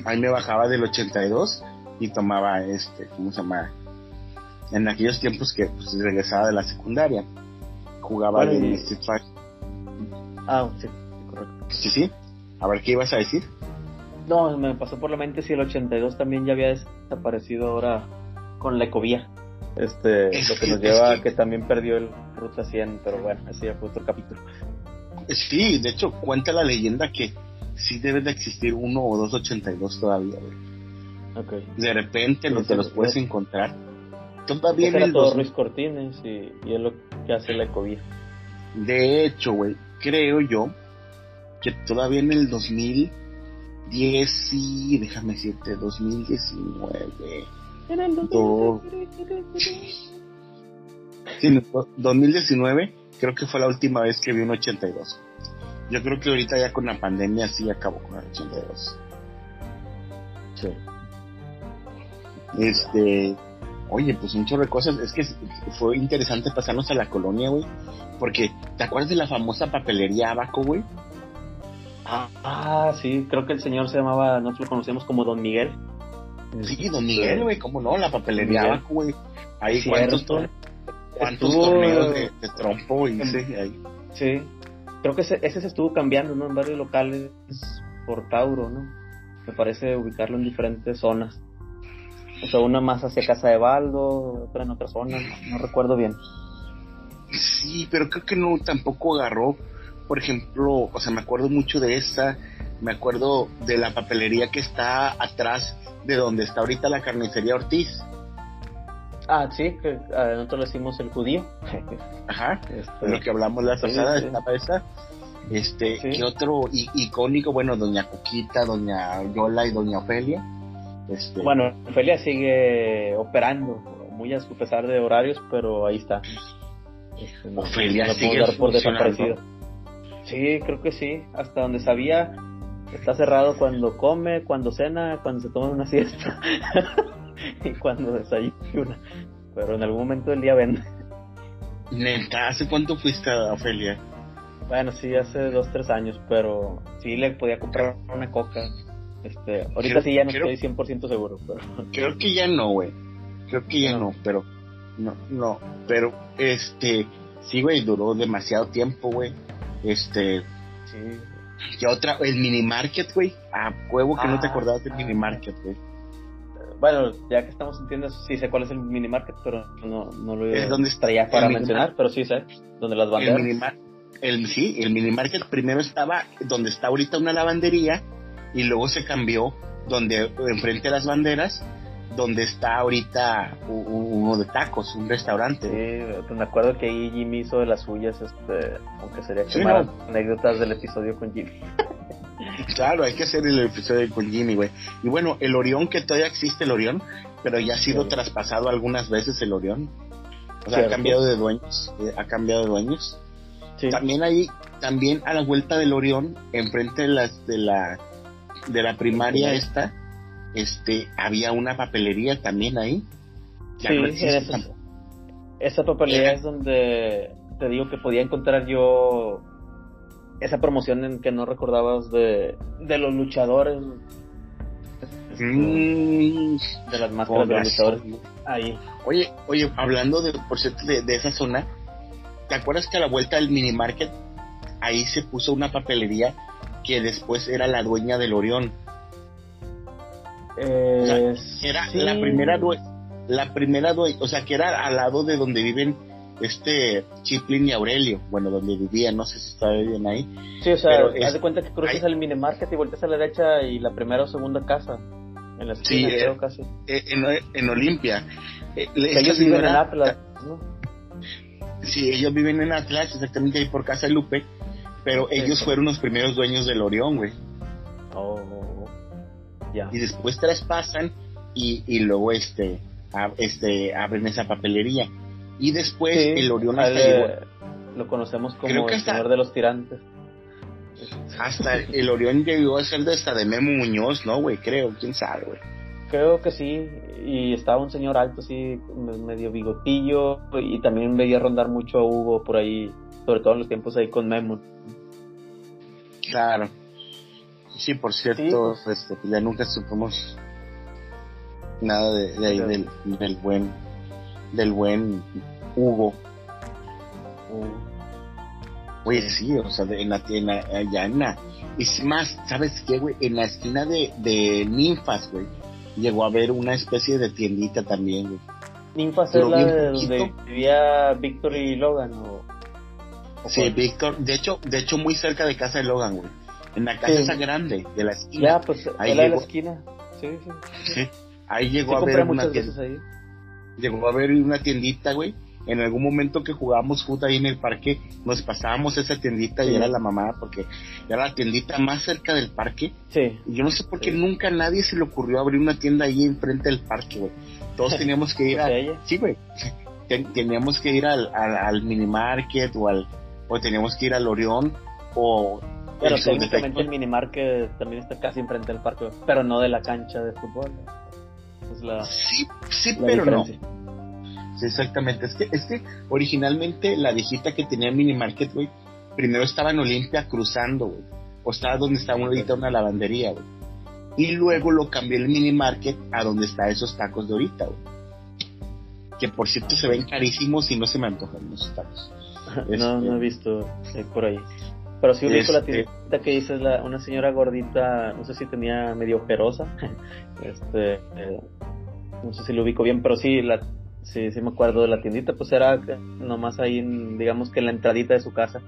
Ahí me bajaba del 82 y tomaba este, ¿cómo se llama? En aquellos tiempos que pues, regresaba de la secundaria, jugaba de Street Fighter. Ah, sí, correcto. Sí, sí. A ver, ¿qué ibas a decir? No, me pasó por la mente si el 82 también ya había desaparecido ahora con la ecovía. Este, lo que <laughs> nos lleva a que también perdió el Ruta 100, pero bueno, ese ya fue otro capítulo. Sí, de hecho, cuenta la leyenda que sí debe de existir uno o dos 82 todavía, güey. De repente no te los puedes encontrar. Todavía en el todo Ruiz Cortines y, y, es lo que hace la COVID. De hecho, güey, creo yo que todavía en el 2010 y déjame decirte, 2019. En el 2019. Sí, 2019 creo que fue la última vez que vi un 82. Yo creo que ahorita ya con la pandemia sí acabó con el 82. Sí. Este, oye, pues un chorro de cosas. Es que fue interesante pasarnos a la colonia, güey. Porque, ¿te acuerdas de la famosa papelería Abaco, güey? Ah, sí, creo que el señor se llamaba, nosotros lo conocemos como Don Miguel. Sí, Don Miguel, güey, ¿cómo no? La papelería güey. Ahí cuántos, cuántos torneos de, trompo sí, ahí. Sí, creo que ese, ese se estuvo cambiando, ¿no? En varios locales por Tauro, ¿no? Me parece ubicarlo en diferentes zonas. O sea, una más hacia Casa de Baldo, otra en otra zona, no, recuerdo bien. Sí, pero creo que no tampoco agarró, por ejemplo, o sea, me acuerdo mucho de esta, me acuerdo de la papelería que está atrás de donde está ahorita la carnicería Ortiz. Ah, sí, que nosotros le decimos el judío. <laughs> Ajá, este, lo que hablamos la pasada, sí, esa. Este, ¿qué otro icónico? Bueno, Doña Coquita, Doña Yola y Doña Ofelia. Este... Bueno, Ofelia sigue operando, muy a su pesar de horarios, pero ahí está. Este, Ofelia sigue por desaparecido. Sí, creo que sí. Hasta donde sabía, está cerrado cuando come, cuando cena, cuando se toma una siesta <laughs> y cuando desayuna. Pero en algún momento del día vende. Neta, ¿hace cuánto fuiste a Ofelia? Bueno, sí, hace dos, tres años, pero sí le podía comprar una coca este, ahorita sí ya no estoy 100% seguro, pero... Creo que ya no, güey. Creo que ya no. pero... No, no, pero este... Sí, güey, duró demasiado tiempo, güey. Este... Sí. ¿Qué otra? El mini market, güey. Ah, huevo que no te ah. acordabas del mini market, güey. Bueno, ya que estamos en tiendas, sí sé cuál es el mini market, pero no, no lo es donde estaría para mencionar, pero sí sé, donde las banderas. El, el, sí, el mini market primero estaba donde está ahorita una lavandería y luego se cambió donde enfrente a las banderas donde está ahorita uno de tacos, un restaurante. Sí, pues me acuerdo que ahí Jimmy hizo de las suyas, este, aunque sería quemar anécdotas del episodio con Jimmy. <laughs> claro, hay que hacer el episodio con Jimmy, güey. Y bueno, el Orión, que todavía existe el Orión, pero ya ha sido traspasado algunas veces el Orión. O sea, ha cambiado de dueños, eh, ha cambiado de dueños. También ahí, también a la vuelta del Orión, enfrente de las de la de la primaria esta, este, había una papelería también ahí. sí, esa, papelería es donde te digo que podía encontrar yo esa promoción en que no recordabas de, de los luchadores. Mm, de las máscaras de los luchadores. Ahí. Oye, oye, hablando de, por cierto, de, de esa zona, ¿te acuerdas que a la vuelta del mini market ahí se puso una papelería que después era la dueña del Orión. Eh, era la primera dueña, la primera o sea, que era al lado de donde viven este Chiplin y Aurelio, bueno, donde vivían, no sé si está bien ahí. Sí, o sea, haz de cuenta que cruzas el mini market y volteas a la derecha y la primera o segunda casa. En la esquina, sí, creo, casi. Eh, en, en, Olimpia. Eh, ellos viven en Atlas, ¿no? Sí, ellos viven en Atlas, exactamente ahí por Casa de Lupe pero ellos fueron los primeros dueños del Orión, güey. Oh, Y después traspasan y, y luego este, este abren esa papelería. Y después el Orión hasta llegó. Lo conocemos como el señor de los tirantes. Hasta el Orión llegó a ser de hasta de Memo Muñoz, ¿no, güey? Creo, quién sabe, güey. Creo que sí, y estaba un señor alto, así, medio bigotillo, y también veía rondar mucho a Hugo por ahí, sobre todo en los tiempos ahí con Memo. Claro. Sí, por cierto, este, ya nunca supimos nada de, ahí del, del, buen del buen Hugo. Oye, sí, o sea, en la, en allá en la, es más, ¿sabes qué, güey? En la esquina de, de Ninfas, güey, llegó a haber una especie de tiendita también, güey. Ninfas es la de donde vivía Víctor y Logan, ¿o? Sí, Víctor, de hecho, de hecho muy cerca de casa de Logan, güey. En la casa esa grande, de la esquina. Ya, pues, ahí llegó, de la esquina. Sí, sí. Sí, ahí llegó a ver una tienda. Ahí. Llegó a ver una tiendita, güey. En algún momento que jugábamos fútbol ahí en el parque, nos pasábamos esa tiendita y era la mamá, porque era la tiendita más cerca del parque. Sí. Y yo no sé por qué nunca a nadie se le ocurrió abrir una tienda ahí enfrente del parque, güey. Todos <laughs> teníamos que ir a... Sí, güey teníamos que ir al, al, mini market o al o teníamos que ir al Orión o pero técnicamente el mini market también está casi enfrente del parque pero no de la cancha de fútbol sí sí pero no. sí, exactamente. Es que es que originalmente la viejita que tenía el mini market güey primero estaba en Olimpia cruzando güey. O estaba donde está ahorita una lavandería güey. Y luego lo cambié el mini market a donde está esos tacos de ahorita güey. Que por cierto se ven carísimos y no se me antojan los tacos. <laughs> no, no he visto eh, por ahí. Pero sí ubico la este tiendita que dices, la, una señora gordita, no sé si tenía medio ojerosa, <laughs> este, eh, no sé si lo ubico bien, pero sí, la, sí, sí me acuerdo de la tiendita, pues era nomás ahí, digamos que en la entradita de su casa.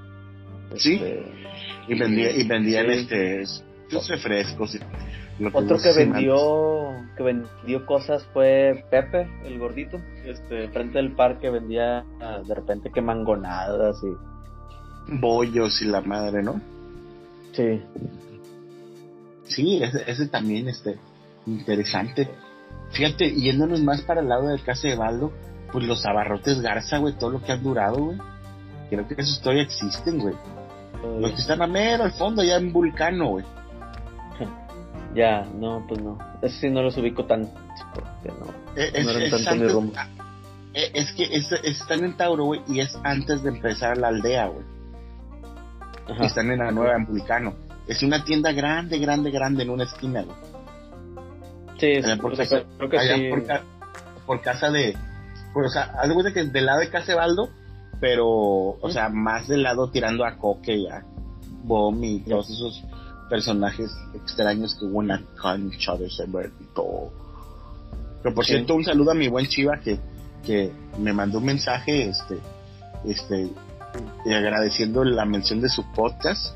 Sí, este, y, vendía, y vendían este, refrescos y otro que vendió que vendió cosas fue Pepe, el gordito, este frente del parque vendía ah, de repente que mangonadas y bollos y la madre, ¿no? Sí. Sí, ese, también este interesante. Fíjate, yéndonos más para el lado del casa de Baldo, pues los abarrotes Garza, güey, todo lo que han durado, güey. Creo que esos todavía existen, güey. Los que están a mero al fondo, ya en Vulcano, güey. <laughs> Ya, no, pues no. Ese sí no los ubico tanto, porque no, eh, es, no eran tanto mi rumbo. Eh, es que están en Tauro, güey, y es antes de empezar la aldea, güey. Están en la nueva, en Vulcano. Es una tienda grande, grande, grande en una esquina, güey. Sí, sí por, casa, creo que sí. Por, casa de... Pues, o sea, haz de que del lado de Casebaldo, pero, o sea, más del lado tirando a Coque y a Bom y todos esos personajes extraños que hubo en la cancha de ese todo. Pero por cierto, un saludo a mi buen Chiva que, que me mandó un mensaje, este, este, agradeciendo la mención de su podcast.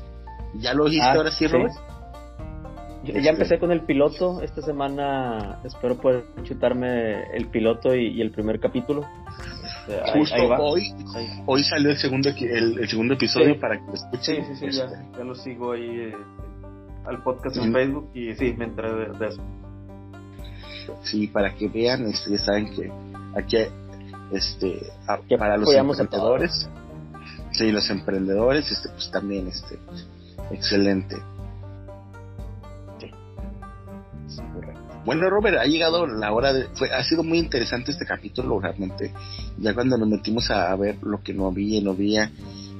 ¿Ya lo hiciste ah, ahora sí, Robert? Ya este, empecé con el piloto. Esta semana espero poder chutarme el piloto y, el primer capítulo. Este, Justo hoy, hoy salió el segundo el, segundo episodio para que lo escuchen. Sí, sí, sí, ya, este. lo sigo ahí. Eh, al podcast en Facebook y sí, me enteré de, eso. Sí, para que vean, este, ya saben que aquí, este, para los emprendedores, sí, los emprendedores, este, pues también, este, excelente. Bueno, Robert, ha llegado la hora de. Fue, ha sido muy interesante este capítulo, realmente. Ya cuando nos metimos a, ver lo que no había, no había.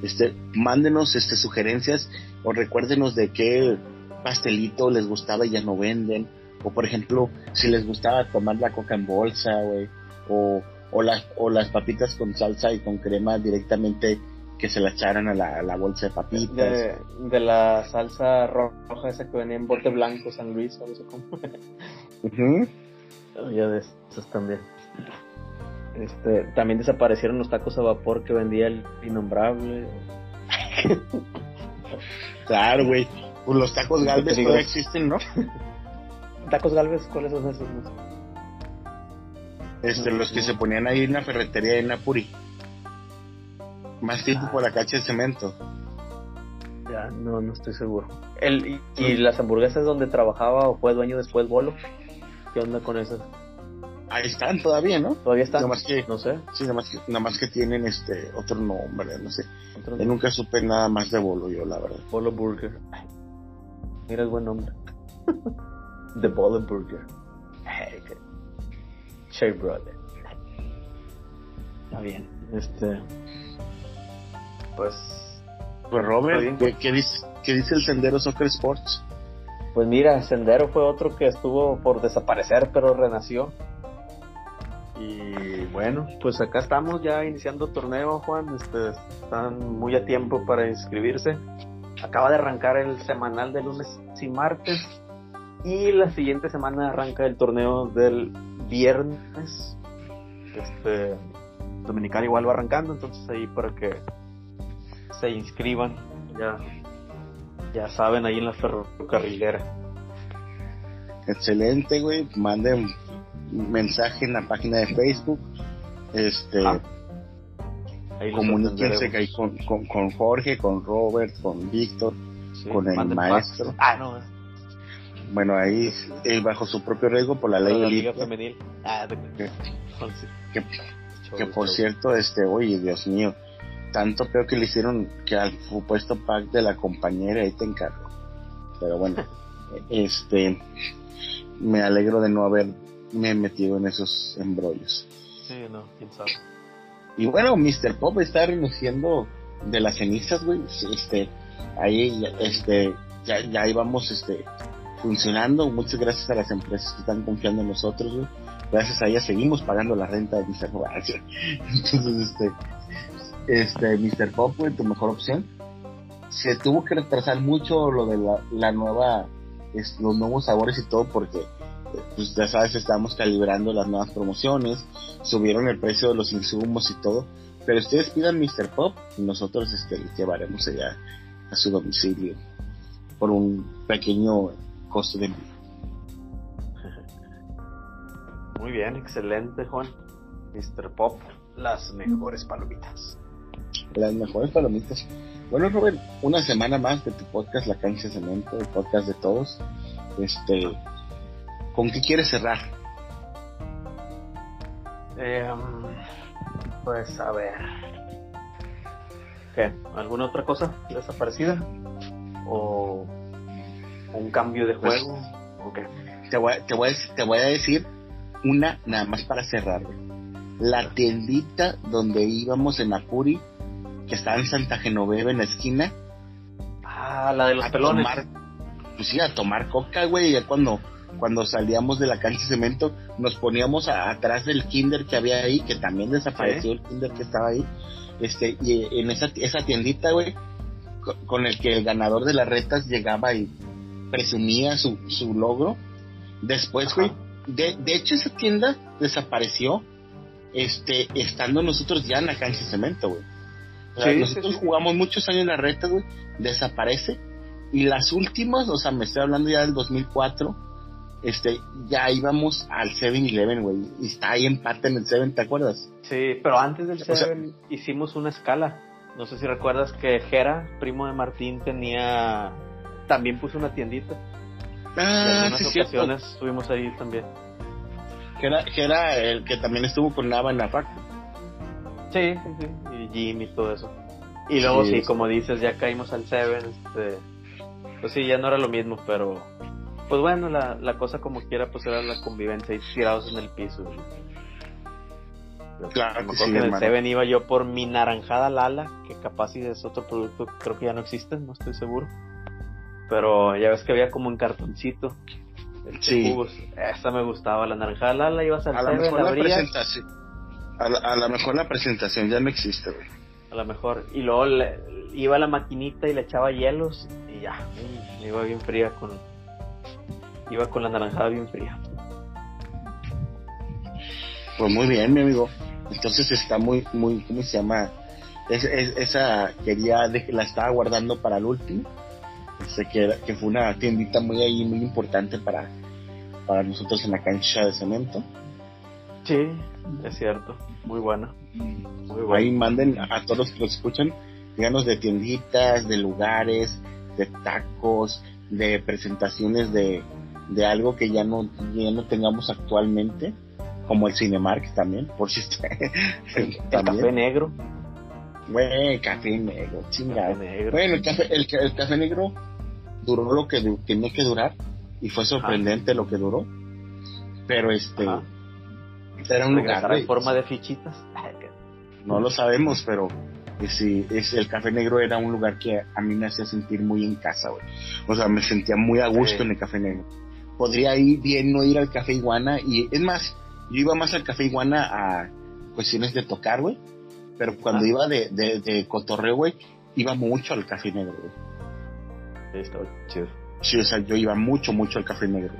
Este, mándenos este, sugerencias o recuérdenos de qué pastelito les gustaba y ya no venden. O por ejemplo, si les gustaba tomar la coca en bolsa, güey. O, o, las, o las papitas con salsa y con crema directamente que se la echaran a la, bolsa de papitas. De, la salsa roja esa que venía en bote blanco, San Luis, o no sé cómo. Ya de esos también. Este, también desaparecieron los tacos a vapor que vendía el innombrable. <laughs> claro, güey. Pues los tacos galvez todavía existen, ¿no? <laughs> ¿Tacos galvez cuáles son esos? Este, los que se ponían ahí en la ferretería de Napuri. Más tiempo por la cacha de cemento. Ya, no, no estoy seguro. El, y, las hamburguesas donde trabajaba o fue dueño después Bolo? ¿Qué onda con esas? Ahí están todavía, ¿no? Todavía están. Nada más que, no sé. Sí, nada más que, nada más que tienen este otro nombre, no sé. Yo nunca supe nada más de Bolo yo, la verdad. Bolo Burger. Mira el buen nombre. <laughs> The Bowling Burger. Che Brother. Está bien. Este. Pues. Pues Robert, ¿qué, dice, ¿qué dice el Sendero Soccer Sports? Pues mira, Sendero fue otro que estuvo por desaparecer, pero renació. Y bueno, pues acá estamos ya iniciando torneo, Juan. Este, están muy a tiempo para inscribirse acaba de arrancar el semanal de lunes y martes y la siguiente semana arranca el torneo del viernes. Este Dominical igual va arrancando, entonces ahí para que se inscriban, ya ya saben ahí en la ferrocarrilera. Excelente, güey. Manden un mensaje en la página de Facebook. Este ah comuníquense ahí con, con, Jorge, con Robert, con Víctor, con el maestro. Ah, no. Bueno, ahí bajo su propio riesgo por la ley de la Liga Femenil. Ah, de... que, que por cierto, este, oye, Dios mío, tanto peor que le hicieron que al supuesto pack de la compañera ahí te encargo. Pero bueno, <laughs> este, me alegro de no haberme metido en esos embrollos. Sí, no, quién sabe. Y bueno, Mr. Pop está renunciando de las cenizas, güey. Este, ahí, este, ya, ya íbamos, este, funcionando. Muchas gracias a las empresas que están confiando en nosotros, güey. Gracias a ellas seguimos pagando la renta de Mr. Pop. <laughs> Entonces, este, este, Mr. Pop, güey, tu mejor opción. Se tuvo que retrasar mucho lo de la, la nueva, los nuevos sabores y todo porque pues ya sabes, estamos calibrando las nuevas promociones, subieron el precio de los insumos y todo, pero ustedes pidan Mr. Pop y nosotros este, llevaremos allá a su domicilio por un pequeño costo de envío. Muy bien, excelente Juan. Mr. Pop, las mejores palomitas. Las mejores palomitas. Bueno, Robert, una semana más de tu podcast La Cancha de Cemento, el podcast de todos. Este, ¿Con qué quieres cerrar? Eh, pues a ver. ¿Qué? ¿Alguna otra cosa desaparecida? ¿O un cambio de pues, juego? ¿O qué? Te voy, te, voy a, te voy a decir una nada más para cerrar. La tiendita donde íbamos en Apuri, que estaba en Santa Genoveva en la esquina. Ah, la de los pelones. pues sí, a tomar coca, güey, ya cuando cuando salíamos de la cancha de cemento, nos poníamos atrás del kinder que había ahí, que también desapareció el kinder que estaba ahí, este, y en esa, esa tiendita, güey, con el que el ganador de las retas llegaba y presumía su, su logro. Después, güey, de, de hecho esa tienda desapareció, este, estando nosotros ya en la cancha de cemento, güey. Nosotros jugamos muchos años en la reta, güey, desaparece. Y las últimas, o sea, me estoy hablando ya del 2004, este, ya íbamos al 7-Eleven, güey, y está ahí empate en el 7, ¿te acuerdas? Sí, pero antes del 7 hicimos una escala. No sé si recuerdas que Jera, primo de Martín, tenía. También puso una tiendita. Ah, en sí, ocasiones estuvimos ahí también. Jera, Jera, el que también estuvo con Nava en la fac. Sí, sí, sí. Y Jim y todo eso. Y luego, sí, como dices, ya caímos al 7. Este, pues sí, ya no era lo mismo, pero pues bueno, la, la cosa como quiera, pues era la convivencia y tirados en el piso. Claro, que sí, en el Seven iba yo por mi naranjada Lala, que capaz si es otro producto que creo que ya no existe, no estoy seguro. Pero ya ves que había como un cartoncito. El sí. Esa me gustaba, la naranjada Lala, ibas al a Seven, mejor la presentación. A la, mejor la presentación ya no existe, güey. A lo mejor. Y luego iba a la maquinita y le echaba hielos y ya, iba bien fría con, iba con la naranjada bien fría. Pues muy bien, mi amigo. Entonces está muy, muy, ¿cómo se llama? esa quería, la estaba guardando para el último. Sé que, que fue una tiendita muy ahí, muy importante para, para nosotros en la cancha de cemento. Sí, es cierto. Muy buena. Muy Ahí manden a todos los que los escuchan, díganos de tienditas, de lugares, de tacos, de presentaciones de, de algo que ya no, ya no tengamos actualmente, como el Cinemark también, por si está. <laughs> <laughs> el café negro. Güey, café negro, chingado. Bueno, el café, el, café negro duró lo que tenía que durar y fue sorprendente lo que duró. Pero este. Era un lugar. en forma de fichitas? No lo sabemos, pero si es, el café negro era un lugar que a mí me hacía sentir muy en casa, güey. O sea, me sentía muy a gusto en el café negro podría ir bien no ir al café iguana y es más, yo iba más al café iguana a cuestiones de tocar, güey, pero cuando ah. iba de, de, de cotorreo, güey, iba mucho al café negro, güey. Chido. Sí, o sea, yo iba mucho, mucho al café negro.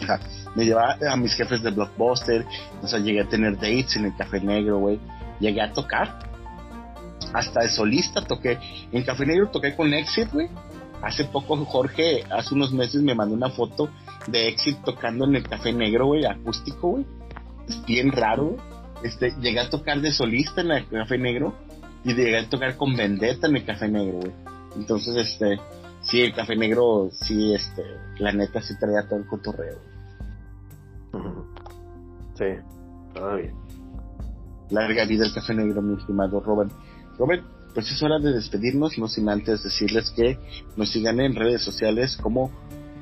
<laughs> Me llevaba a mis jefes de Blockbuster, o sea, llegué a tener dates en el café negro, güey. Llegué a tocar. Hasta de solista toqué. En Café Negro toqué con Exit, güey. Hace poco Jorge, hace unos meses me mandó una foto de Exit tocando en el Café Negro, güey, acústico, güey. Es bien raro, Este, llegué a tocar de solista en el Café Negro y llegué a tocar con Vendetta en el Café Negro, güey. Entonces, este, sí, el Café Negro, sí, este, la neta sí traía todo el cotorreo. Sí, todo bien. Larga vida el café negro, mi estimado Robert. Robert, pues es hora de despedirnos, no sin antes decirles que nos sigan en redes sociales como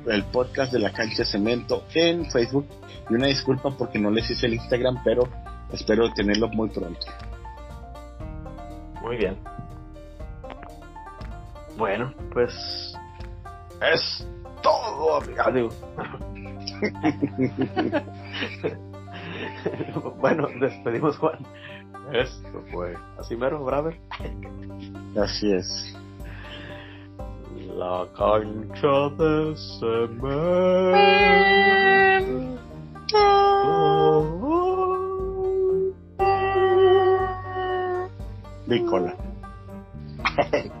el podcast de la cancha cemento en Facebook. Y una disculpa porque no les hice el Instagram, pero espero tenerlo muy pronto. Muy bien. Bueno, pues es todo, amigo. <laughs> bueno, despedimos Juan. Esto fue así mero, Braver. Así es. La cancha de cemento. Nicola. <laughs>